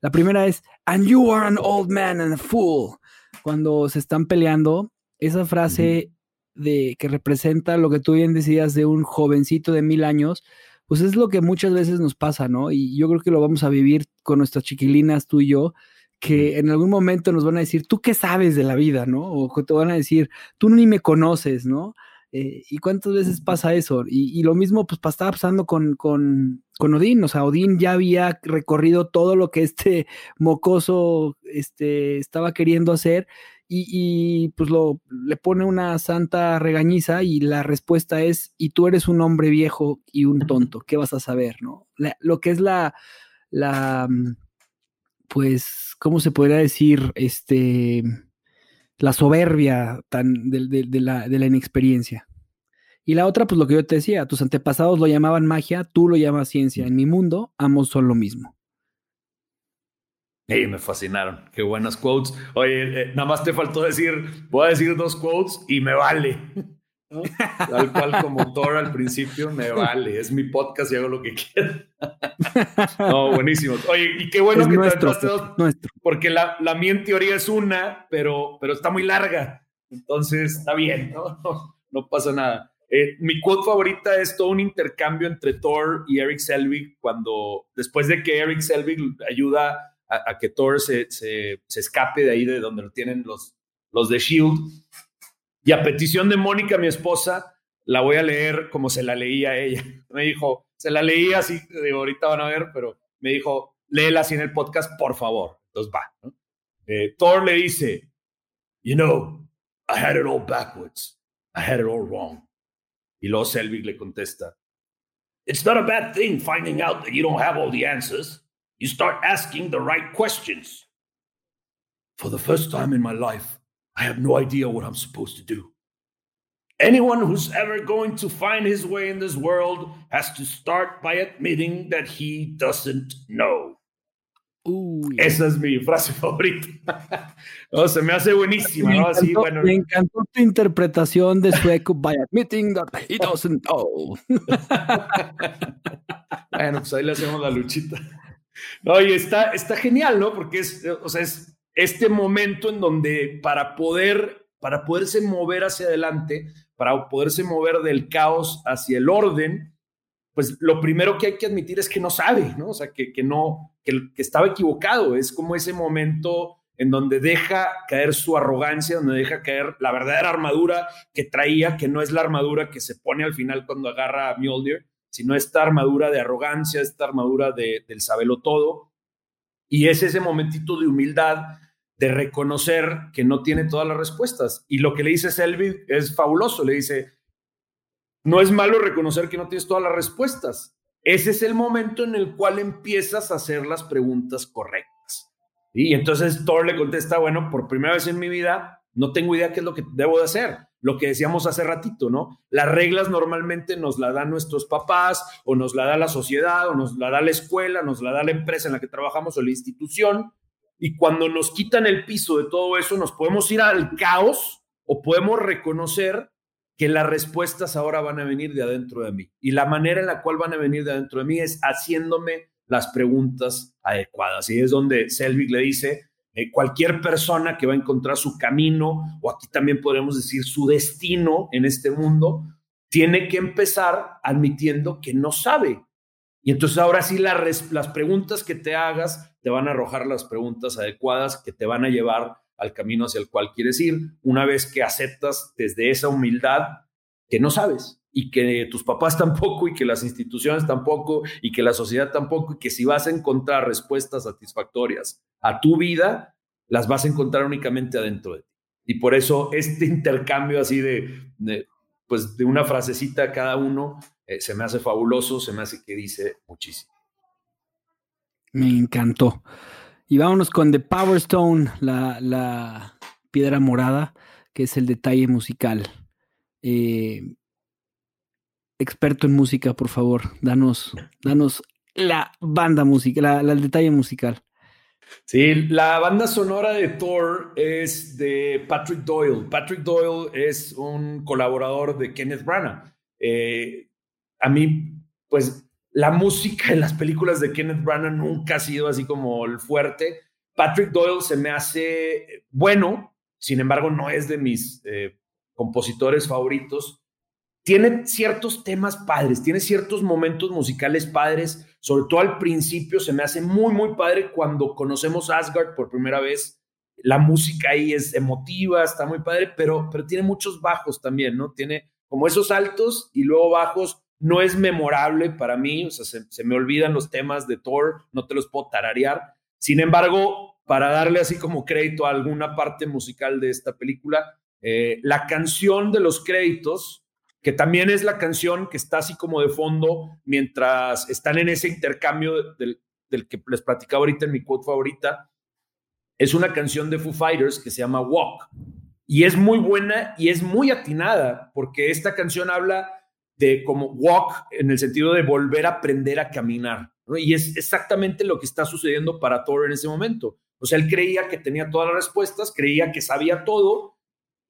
La primera es, and you are an old man and a fool. Cuando se están peleando, esa frase de que representa lo que tú bien decías de un jovencito de mil años, pues es lo que muchas veces nos pasa, ¿no? Y yo creo que lo vamos a vivir con nuestras chiquilinas, tú y yo, que en algún momento nos van a decir, ¿tú qué sabes de la vida, no? O te van a decir, tú ni me conoces, ¿no? Eh, ¿Y cuántas veces pasa eso? Y, lo mismo, pues, estaba pasando con, con, con, Odín. O sea, Odín ya había recorrido todo lo que este mocoso este, estaba queriendo hacer y, pues lo, le pone una santa regañiza y la respuesta es, y tú eres un hombre viejo y un tonto, ¿qué vas a saber? ¿no? lo que es la, la, mm, pues, ¿cómo se podría decir? Este, la soberbia tan de, de, la, de la inexperiencia. Y la otra, pues lo que yo te decía, tus antepasados lo llamaban magia, tú lo llamas ciencia. En mi mundo, ambos son lo mismo. Y me fascinaron. Qué buenas quotes. Oye, eh, nada más te faltó decir, voy a decir dos quotes y me vale. Tal cual como Thor al principio, me vale. Es mi podcast y hago lo que quiera. no, buenísimo. Oye, y qué bueno que nuestro, te dos. Porque la, la mía en teoría es una, pero, pero está muy larga. Entonces, está bien, ¿no? No, pasa nada. Eh, mi quote favorita es todo un intercambio entre Thor y Eric Selvig cuando, después de que Eric Selvig ayuda a, que Thor se, se, escape de ahí de donde lo tienen los, los de Shield. Y a petición de Mónica, mi esposa, la voy a leer como se la leía a ella. Me dijo, se la leía así, digo, ahorita van a ver, pero me dijo, léela así en el podcast, por favor. Entonces va. Eh, Thor le dice, you know, I had it all backwards. I had it all wrong. Y luego Selvig le contesta, It's not a bad thing finding out that you don't have all the answers. You start asking the right questions. For the first time in my life, I have no idea what I'm supposed to do. Anyone who's ever going to find his way in this world has to start by admitting that he doesn't know. Uy. Esa es mi frase favorita. oh, se me hace buenísima, me ¿no? Encantó, Así, bueno. Me encantó tu interpretación de sueco by admitting that he doesn't know. bueno, pues ahí le hacemos la luchita. No, y está, está genial, ¿no? Porque es, o sea, es este momento en donde para poder, para poderse mover hacia adelante, para poderse mover del caos hacia el orden, pues lo primero que hay que admitir es que no sabe, ¿no? O sea, que, que no, que, que estaba equivocado. Es como ese momento en donde deja caer su arrogancia, donde deja caer la verdadera armadura que traía, que no es la armadura que se pone al final cuando agarra a Mjolnir, sino esta armadura de arrogancia, esta armadura de, del sabelo todo. Y es ese momentito de humildad de reconocer que no tiene todas las respuestas. Y lo que le dice Selby es fabuloso. Le dice, no es malo reconocer que no tienes todas las respuestas. Ese es el momento en el cual empiezas a hacer las preguntas correctas. Y entonces Thor le contesta, bueno, por primera vez en mi vida, no tengo idea qué es lo que debo de hacer. Lo que decíamos hace ratito, ¿no? Las reglas normalmente nos la dan nuestros papás o nos la da la sociedad o nos la da la escuela, nos la da la empresa en la que trabajamos o la institución y cuando nos quitan el piso de todo eso, nos podemos ir al caos o podemos reconocer que las respuestas ahora van a venir de adentro de mí. Y la manera en la cual van a venir de adentro de mí es haciéndome las preguntas adecuadas. Y es donde Selvig le dice, cualquier persona que va a encontrar su camino, o aquí también podemos decir su destino en este mundo, tiene que empezar admitiendo que no sabe. Y entonces ahora sí las preguntas que te hagas te van a arrojar las preguntas adecuadas que te van a llevar al camino hacia el cual quieres ir, una vez que aceptas desde esa humildad que no sabes y que tus papás tampoco y que las instituciones tampoco y que la sociedad tampoco y que si vas a encontrar respuestas satisfactorias a tu vida, las vas a encontrar únicamente adentro de ti. Y por eso este intercambio así de, pues de una frasecita cada uno eh, se me hace fabuloso, se me hace que dice muchísimo. Me encantó. Y vámonos con The Power Stone, la, la piedra morada, que es el detalle musical. Eh, experto en música, por favor, danos, danos la banda musical, el detalle musical. Sí, la banda sonora de Thor es de Patrick Doyle. Patrick Doyle es un colaborador de Kenneth Branagh. Eh, a mí, pues la música en las películas de Kenneth Branagh nunca ha sido así como el fuerte. Patrick Doyle se me hace bueno, sin embargo no es de mis eh, compositores favoritos. Tiene ciertos temas padres, tiene ciertos momentos musicales padres, sobre todo al principio se me hace muy, muy padre cuando conocemos Asgard por primera vez. La música ahí es emotiva, está muy padre, pero, pero tiene muchos bajos también, ¿no? Tiene como esos altos y luego bajos no es memorable para mí, o sea, se, me olvidan los temas de Thor, no te los puedo tararear. Sin embargo, para darle así como crédito a alguna parte musical de esta película, eh, la canción de los créditos, que también es la canción que está así como de fondo mientras están en ese intercambio del, del que les platicaba ahorita en mi quote favorita, es una canción de Foo Fighters que se llama Walk. Y es muy buena y es muy atinada, porque esta canción habla de como walk en el sentido de volver a aprender a caminar. Y es exactamente lo que está sucediendo para Thor en ese momento. O sea, él creía que tenía todas las respuestas, creía que sabía todo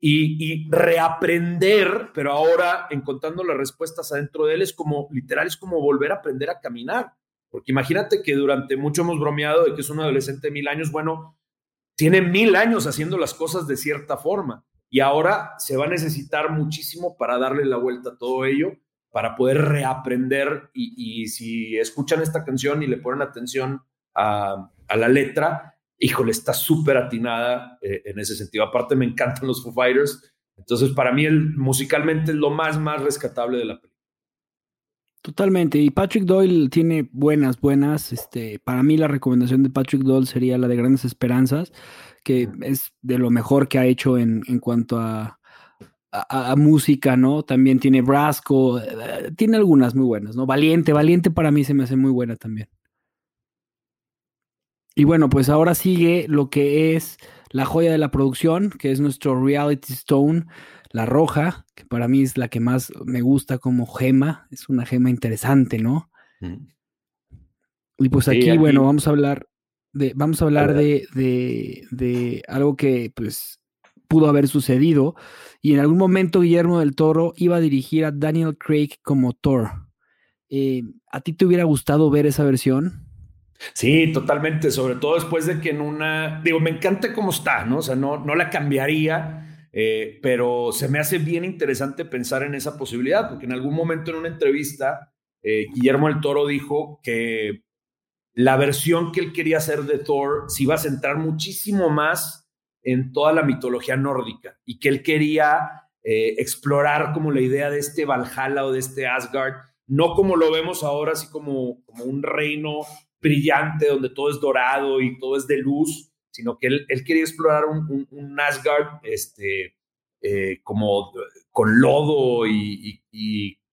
y, reaprender, pero ahora encontrando las respuestas adentro de él es como, literal, es como volver a aprender a caminar. Porque imagínate que durante mucho hemos bromeado de que es un adolescente de mil años, bueno, tiene mil años haciendo las cosas de cierta forma y ahora se va a necesitar muchísimo para darle la vuelta a todo ello, para poder reaprender y, si escuchan esta canción y le ponen atención a, la letra, híjole, está súper atinada eh, en ese sentido. Aparte me encantan los Foo Fighters, entonces para mí el, musicalmente es lo más, más rescatable de la película. Totalmente. Y Patrick Doyle tiene buenas, buenas. Este, para mí la recomendación de Patrick Doyle sería la de Grandes Esperanzas, que es de lo mejor que ha hecho en, en cuanto a, a, música, ¿no? También tiene Brasco, eh, tiene algunas muy buenas, ¿no? Valiente, Valiente para mí se me hace muy buena también. Y bueno, pues ahora sigue lo que es la joya de la producción, que es nuestro Reality Stone, la roja, que para mí es la que más me gusta como gema, es una gema interesante, ¿no? Y pues aquí, bueno, vamos a hablar de, vamos a hablar de, de, algo que pues pudo haber sucedido. Y en algún momento Guillermo del Toro iba a dirigir a Daniel Craig como Thor. Eh, ¿A ti te hubiera gustado ver esa versión? Sí, totalmente, sobre todo después de que en una, digo, me encanta cómo está, ¿no? O sea, no, no la cambiaría eh, pero se me hace bien interesante pensar en esa posibilidad, porque en algún momento en una entrevista, eh, Guillermo el Toro dijo que la versión que él quería hacer de Thor se iba a centrar muchísimo más en toda la mitología nórdica y que él quería eh, explorar como la idea de este Valhalla o de este Asgard, no como lo vemos ahora, así como, como un reino brillante donde todo es dorado y todo es de luz, sino que él, quería explorar un, un, Asgard este, eh, como con lodo y,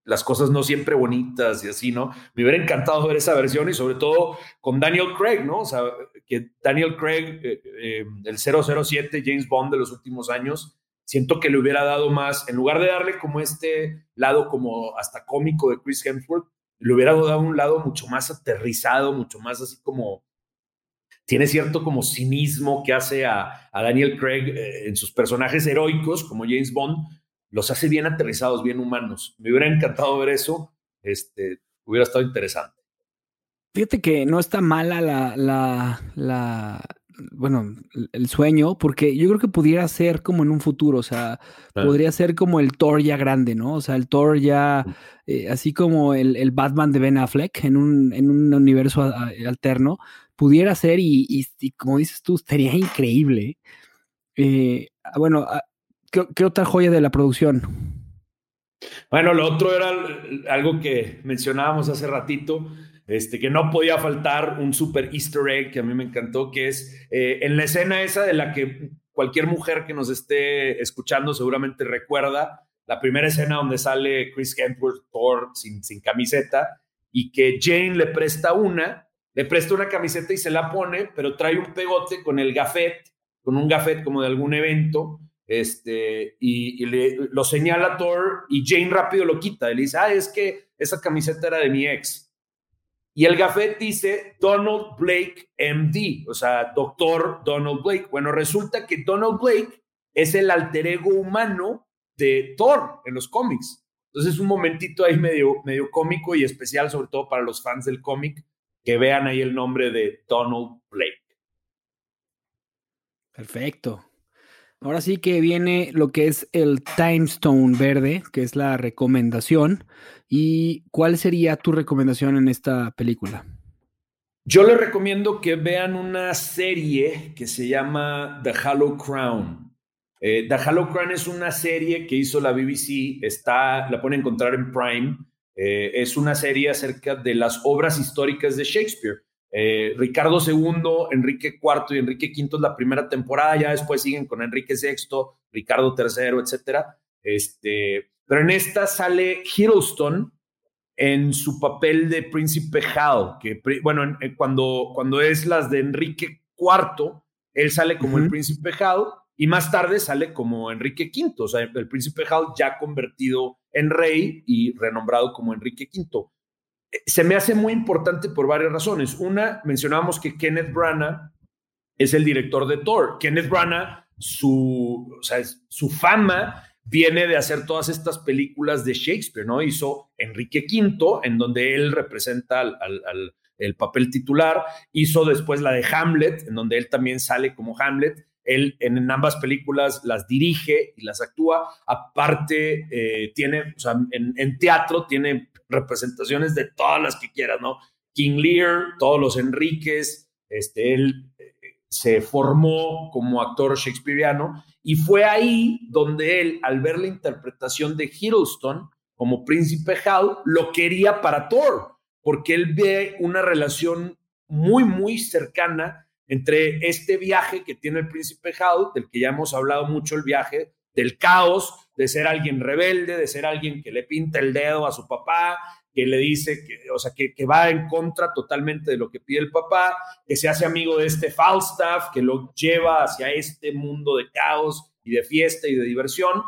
las cosas no siempre bonitas y así, ¿no? Me hubiera encantado ver esa versión y sobre todo con Daniel Craig, ¿no? O sea, que Daniel Craig, eh, eh, el 007 James Bond de los últimos años, siento que le hubiera dado más, en lugar de darle como este lado como hasta cómico de Chris Hemsworth, le hubiera dado un lado mucho más aterrizado, mucho más así como tiene cierto como cinismo que hace a, Daniel Craig eh, en sus personajes heroicos, como James Bond, los hace bien aterrizados, bien humanos. Me hubiera encantado ver eso, este, hubiera estado interesante. Fíjate que no está mala la, la, la, bueno, el sueño, porque yo creo que pudiera ser como en un futuro, o sea, podría ser como el Thor ya grande, ¿no? O sea, el Thor ya, eh, así como el, el, Batman de Ben Affleck en un, en un universo alterno, pudiera ser y, como dices tú, estaría increíble. Eh, ah, bueno, ah, ¿qué, otra joya de la producción? Bueno, lo otro era algo que mencionábamos hace ratito, este, que no podía faltar un super easter egg que a mí me encantó, que es eh, en la escena esa de la que cualquier mujer que nos esté escuchando seguramente recuerda, la primera escena donde sale Chris Hemsworth, Thor, sin, sin camiseta, y que Jane le presta una le presta una camiseta y se la pone, pero trae un pegote con el gafet, con un gafet como de algún evento, este, y, le, lo señala a Thor y Jane rápido lo quita. Y le dice, ah, es que esa camiseta era de mi ex. Y el gafet dice Donald Blake MD, o sea, doctor Donald Blake. Bueno, resulta que Donald Blake es el alter ego humano de Thor en los cómics. Entonces, un momentito ahí medio, medio cómico y especial, sobre todo para los fans del cómic, que vean ahí el nombre de Donald Blake. Perfecto. Ahora sí que viene lo que es el Time Stone verde, que es la recomendación. ¿Y cuál sería tu recomendación en esta película? Yo les recomiendo que vean una serie que se llama The Hollow Crown. Eh, The Hollow Crown es una serie que hizo la BBC, está, la pueden encontrar en Prime. Eh, es una serie acerca de las obras históricas de Shakespeare. Eh, Ricardo II, Enrique IV y Enrique V es la primera temporada, ya después siguen con Enrique VI, Ricardo III, etc. Este, pero en esta sale Hiddleston en su papel de príncipe Hal, que bueno, cuando, cuando es las de Enrique IV, él sale como el príncipe Hal y más tarde sale como Enrique V, o sea, el príncipe Hal ya convertido en rey y renombrado como Enrique V. Eh, se me hace muy importante por varias razones. Una, mencionábamos que Kenneth Branagh es el director de Thor. Kenneth Branagh, su, o sea, su fama viene de hacer todas estas películas de Shakespeare, ¿no? Hizo Enrique V, en donde él representa al, el papel titular. Hizo después la de Hamlet, en donde él también sale como Hamlet. él en, ambas películas las dirige y las actúa. Aparte, eh, tiene, o sea, en, teatro tiene representaciones de todas las que quieras, ¿no? King Lear, todos los Enríquez, este, él eh, se formó como actor shakespeariano y fue ahí donde él, al ver la interpretación de Hiddleston como príncipe Hal, lo quería para Thor, porque él ve una relación muy, muy cercana entre este viaje que tiene el príncipe Hal, del que ya hemos hablado mucho, el viaje del caos, de ser alguien rebelde, de ser alguien que le pinta el dedo a su papá, que le dice que, o sea, que, que, va en contra totalmente de lo que pide el papá, que se hace amigo de este Falstaff, que lo lleva hacia este mundo de caos y de fiesta y de diversión.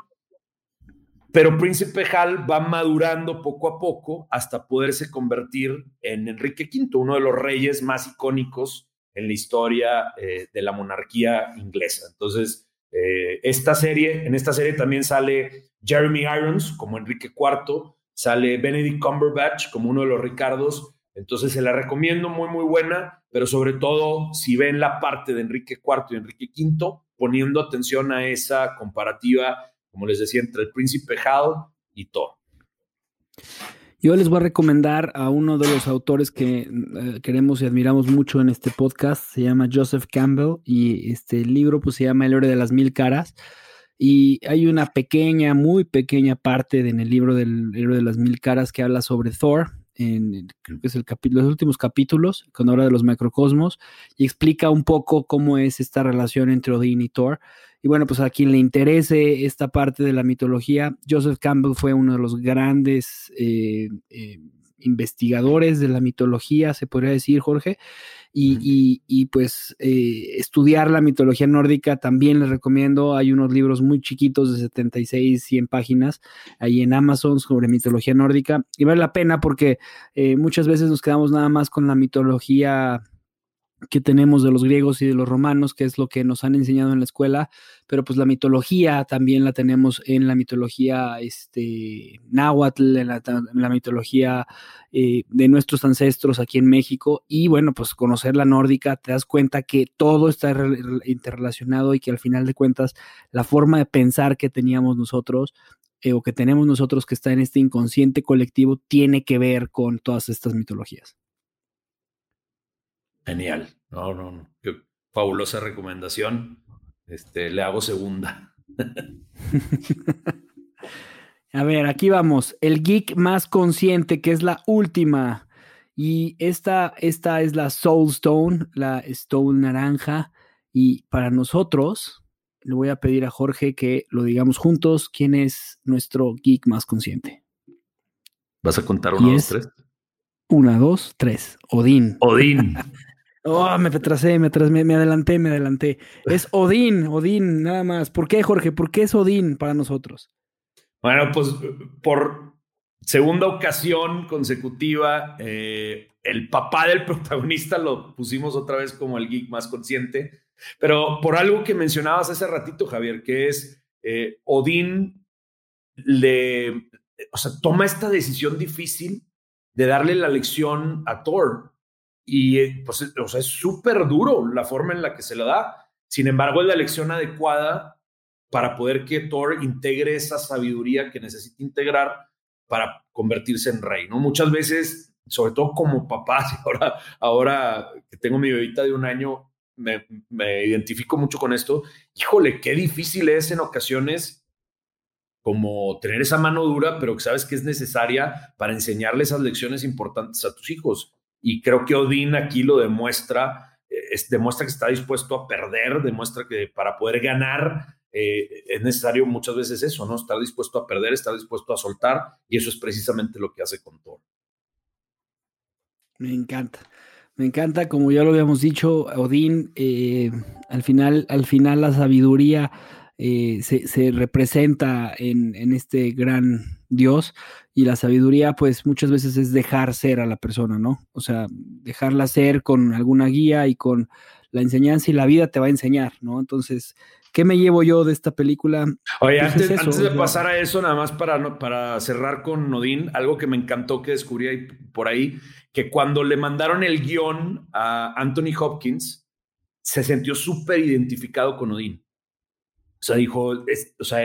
Pero Príncipe Hal va madurando poco a poco hasta poderse convertir en Enrique V, uno de los reyes más icónicos en la historia eh, de la monarquía inglesa. Entonces, eh, esta serie, en esta serie también sale Jeremy Irons como Enrique IV, sale Benedict Cumberbatch como uno de los Ricardos. Entonces se la recomiendo, muy, muy buena, pero sobre todo si ven la parte de Enrique IV y Enrique V, poniendo atención a esa comparativa, como les decía, entre el príncipe Hal y Thor. Yo les voy a recomendar a uno de los autores que eh, queremos y admiramos mucho en este podcast. Se llama Joseph Campbell y este libro pues, se llama El héroe de las mil caras. Y hay una pequeña, muy pequeña parte en el libro del héroe de las mil caras que habla sobre Thor, en, es el los últimos capítulos, con habla de los macrocosmos, y explica un poco cómo es esta relación entre Odín y Thor. Y bueno, pues a quien le interese esta parte de la mitología, Joseph Campbell fue uno de los grandes eh, eh, investigadores de la mitología, se podría decir, Jorge, y, pues eh, estudiar la mitología nórdica también les recomiendo. Hay unos libros muy chiquitos de 76, 100 páginas ahí en Amazon sobre mitología nórdica y vale la pena porque eh, muchas veces nos quedamos nada más con la mitología que tenemos de los griegos y de los romanos, que es lo que nos han enseñado en la escuela, pero pues la mitología también la tenemos en la mitología este, náhuatl, en la, mitología eh, de nuestros ancestros aquí en México, y bueno, pues conocer la nórdica, te das cuenta que todo está interrelacionado y que al final de cuentas la forma de pensar que teníamos nosotros eh, o que tenemos nosotros que está en este inconsciente colectivo tiene que ver con todas estas mitologías. Genial. No, no, no. fabulosa recomendación. Este, le hago segunda. A ver, aquí vamos. El geek más consciente, que es la última. Y esta, esta es la Soul Stone, la Stone naranja. Y para nosotros, le voy a pedir a Jorge que lo digamos juntos. ¿Quién es nuestro geek más consciente? ¿Vas a contar uno, dos, tres? Una, dos, tres. Odín. Odín. Oh, me retrasé, me, me, adelanté, me adelanté. Es Odín, Odín, nada más. ¿Por qué, Jorge? ¿Por qué es Odín para nosotros? Bueno, pues por segunda ocasión consecutiva, eh, el papá del protagonista lo pusimos otra vez como el geek más consciente, pero por algo que mencionabas hace ratito, Javier, que es eh, Odín le, o sea, toma esta decisión difícil de darle la lección a Thor y eh, pues, o sea, es súper duro la forma en la que se lo da. Sin embargo, es la elección adecuada para poder que Thor integre esa sabiduría que necesita integrar para convertirse en rey, ¿no? Muchas veces, sobre todo como papá, ahora, ahora que tengo mi bebita de un año, me, me identifico mucho con esto. Híjole, qué difícil es en ocasiones como tener esa mano dura, pero que sabes que es necesaria para enseñarle esas lecciones importantes a tus hijos. Y creo que Odín aquí lo demuestra, eh, demuestra que está dispuesto a perder, demuestra que para poder ganar eh, es necesario muchas veces eso, ¿no? Estar dispuesto a perder, estar dispuesto a soltar, y eso es precisamente lo que hace con Thor. Me encanta. Me encanta, como ya lo habíamos dicho, Odín, eh, al final, al final la sabiduría se, se, representa en, en, este gran Dios y la sabiduría pues muchas veces es dejar ser a la persona, ¿no? O sea, dejarla ser con alguna guía y con la enseñanza y la vida te va a enseñar, ¿no? Entonces, ¿qué me llevo yo de esta película? Oye, pues antes, de pasar a eso, nada más para, para cerrar con Nodín, algo que me encantó que descubrí por ahí, que cuando le mandaron el guion a Anthony Hopkins, se sintió súper identificado con Odín. O sea, dijo, o sea,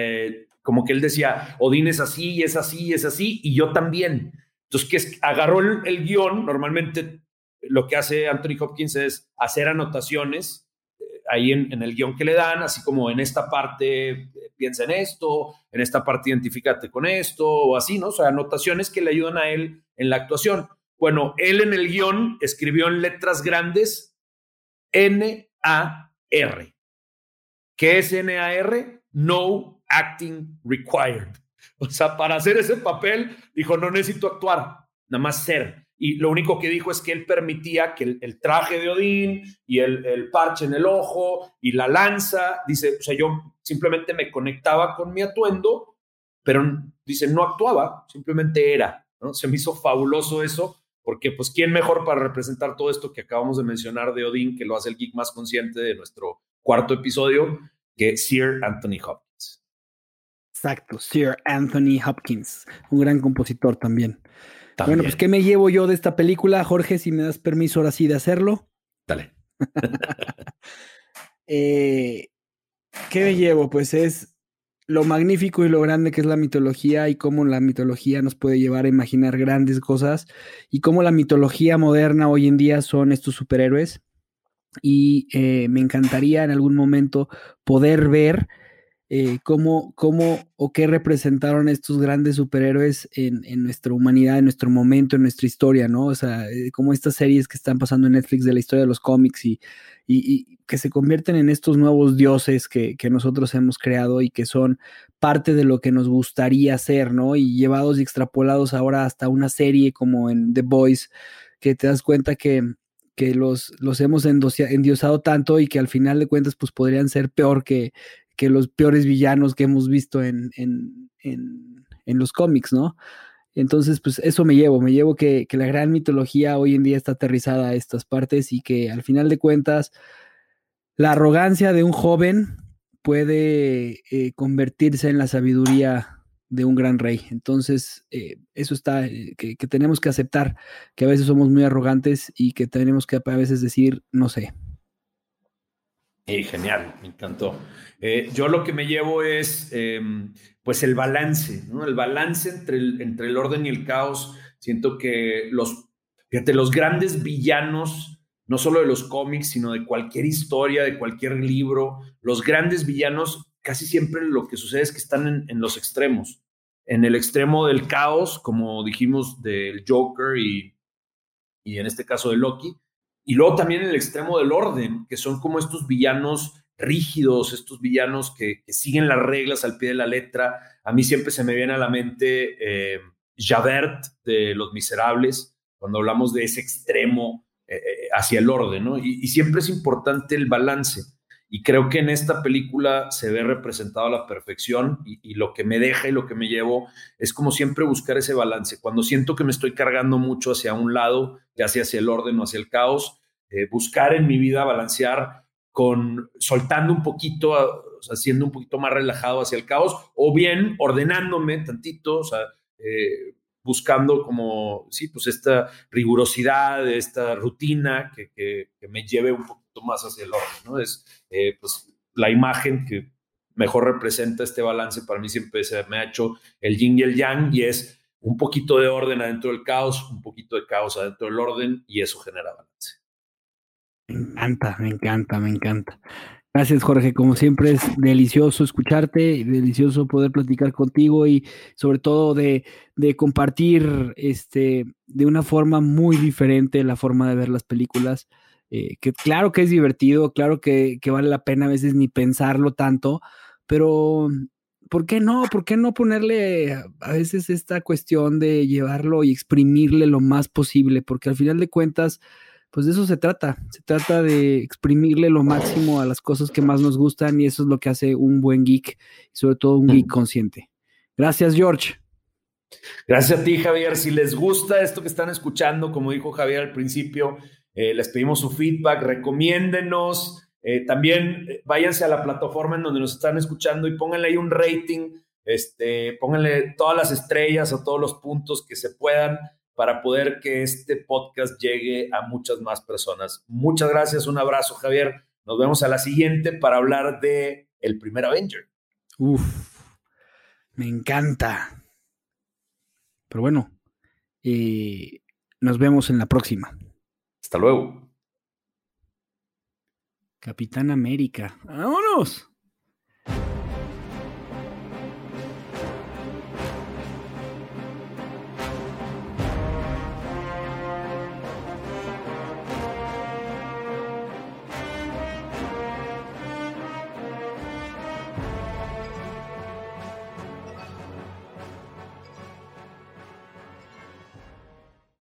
como que él decía, Odín es así, es así, es así, y yo también. Entonces, que agarró el, guion, normalmente lo que hace Anthony Hopkins es hacer anotaciones eh, ahí en, el guion que le dan, así como en esta parte eh, piensa en esto, en esta parte identifícate con esto, o así, ¿no? O sea, anotaciones que le ayudan a él en la actuación. Bueno, él en el guion escribió en letras grandes N-A-R. ¿Qué es N-A-R? No acting required. O sea, para hacer ese papel, dijo, no necesito actuar, nada más ser. Y lo único que dijo es que él permitía que el, traje de Odín y el, parche en el ojo y la lanza, dice, o sea, yo simplemente me conectaba con mi atuendo, pero dice, no actuaba, simplemente era. ¿no? Se me hizo fabuloso eso porque pues quién mejor para representar todo esto que acabamos de mencionar de Odín, que lo hace el geek más consciente de nuestro cuarto episodio, que Sir Anthony Hopkins. Exacto, Sir Anthony Hopkins, un gran compositor también. Bueno, pues ¿qué me llevo yo de esta película, Jorge? Si me das permiso ahora sí de hacerlo. Dale. Eh, ¿Qué me llevo? Pues es lo magnífico y lo grande que es la mitología y cómo la mitología nos puede llevar a imaginar grandes cosas y cómo la mitología moderna hoy en día son estos superhéroes. Y eh, me encantaría en algún momento poder ver eh, cómo, cómo o qué representaron estos grandes superhéroes en, nuestra humanidad, en nuestro momento, en nuestra historia, ¿no? O sea, eh, como estas series que están pasando en Netflix de la historia de los cómics y, y, que se convierten en estos nuevos dioses que, que, nosotros hemos creado y que son parte de lo que nos gustaría ser, ¿no? Y llevados y extrapolados ahora hasta una serie como en The Boys, que te das cuenta que, que los, los hemos endiosado tanto y que al final de cuentas pues podrían ser peor que, que los peores villanos que hemos visto en, en, en, los cómics, ¿no? Entonces, pues eso me llevo, me llevo que, que, la gran mitología hoy en día está aterrizada a estas partes y que al final de cuentas la arrogancia de un joven puede eh, convertirse en la sabiduría de un gran rey. Entonces, eh, eso está, eh, que, que, tenemos que aceptar que a veces somos muy arrogantes y que tenemos que a veces decir, no sé, genial, me encantó. Eh, yo lo que me llevo es em, pues el balance, ¿no? El balance entre el, entre el orden y el caos. Siento que los, fíjate, los grandes villanos, no solo de los cómics, sino de cualquier historia, de cualquier libro, los grandes villanos, casi siempre lo que sucede es que están en, en los extremos. En el extremo del caos, como dijimos, del Joker y, y en este caso de Loki, y luego también el extremo del orden, que son como estos villanos rígidos, estos villanos que, siguen las reglas al pie de la letra. A mí siempre se me viene a la mente eh, Javert de Los Miserables, cuando hablamos de ese extremo eh, eh, hacia el orden, ¿no? Y, siempre es importante el balance. Y creo que en esta película se ve representado a la perfección y, lo que me deja y lo que me llevo es como siempre buscar ese balance. Cuando siento que me estoy cargando mucho hacia un lado, ya sea hacia el orden o hacia el caos, eh, buscar en mi vida balancear con soltando un poquito, o sea, siendo un poquito más relajado hacia el caos, o bien ordenándome tantito, o sea, eh, buscando como, sí, pues esta rigurosidad, esta rutina que, que, me lleve un poquito más hacia el orden, ¿no? Es, eh, pues, la imagen que mejor representa este balance para mí siempre se me ha hecho el yin y el yang y es un poquito de orden adentro del caos, un poquito de caos adentro del orden y eso genera balance. Me encanta, me encanta, me encanta. Gracias, Jorge. Como siempre es delicioso escucharte, delicioso poder platicar contigo y sobre todo de, de compartir este, de una forma muy diferente la forma de ver las películas. Eh, que claro que es divertido, claro que, que, vale la pena a veces ni pensarlo tanto, pero ¿por qué no? ¿Por qué no ponerle a veces esta cuestión de llevarlo y exprimirle lo más posible? Porque al final de cuentas pues de eso se trata. Se trata de exprimirle lo máximo a las cosas que más nos gustan y eso es lo que hace un buen geek sobre todo un geek consciente. Gracias, George. Gracias a ti, Javier. Si les gusta esto que están escuchando, como dijo Javier al principio, eh, les pedimos su feedback, recomiéndenos. Eh, también eh, váyanse a la plataforma en donde nos están escuchando y pónganle ahí un rating, este, pónganle todas las estrellas o todos los puntos que se puedan para poder que este podcast llegue a muchas más personas. Muchas gracias, un abrazo Javier, Nos vemos a la siguiente para hablar de el primer Avenger. Uf, me encanta. Pero bueno, nos vemos en la próxima. Hasta luego. Capitán América. ¡Vámonos!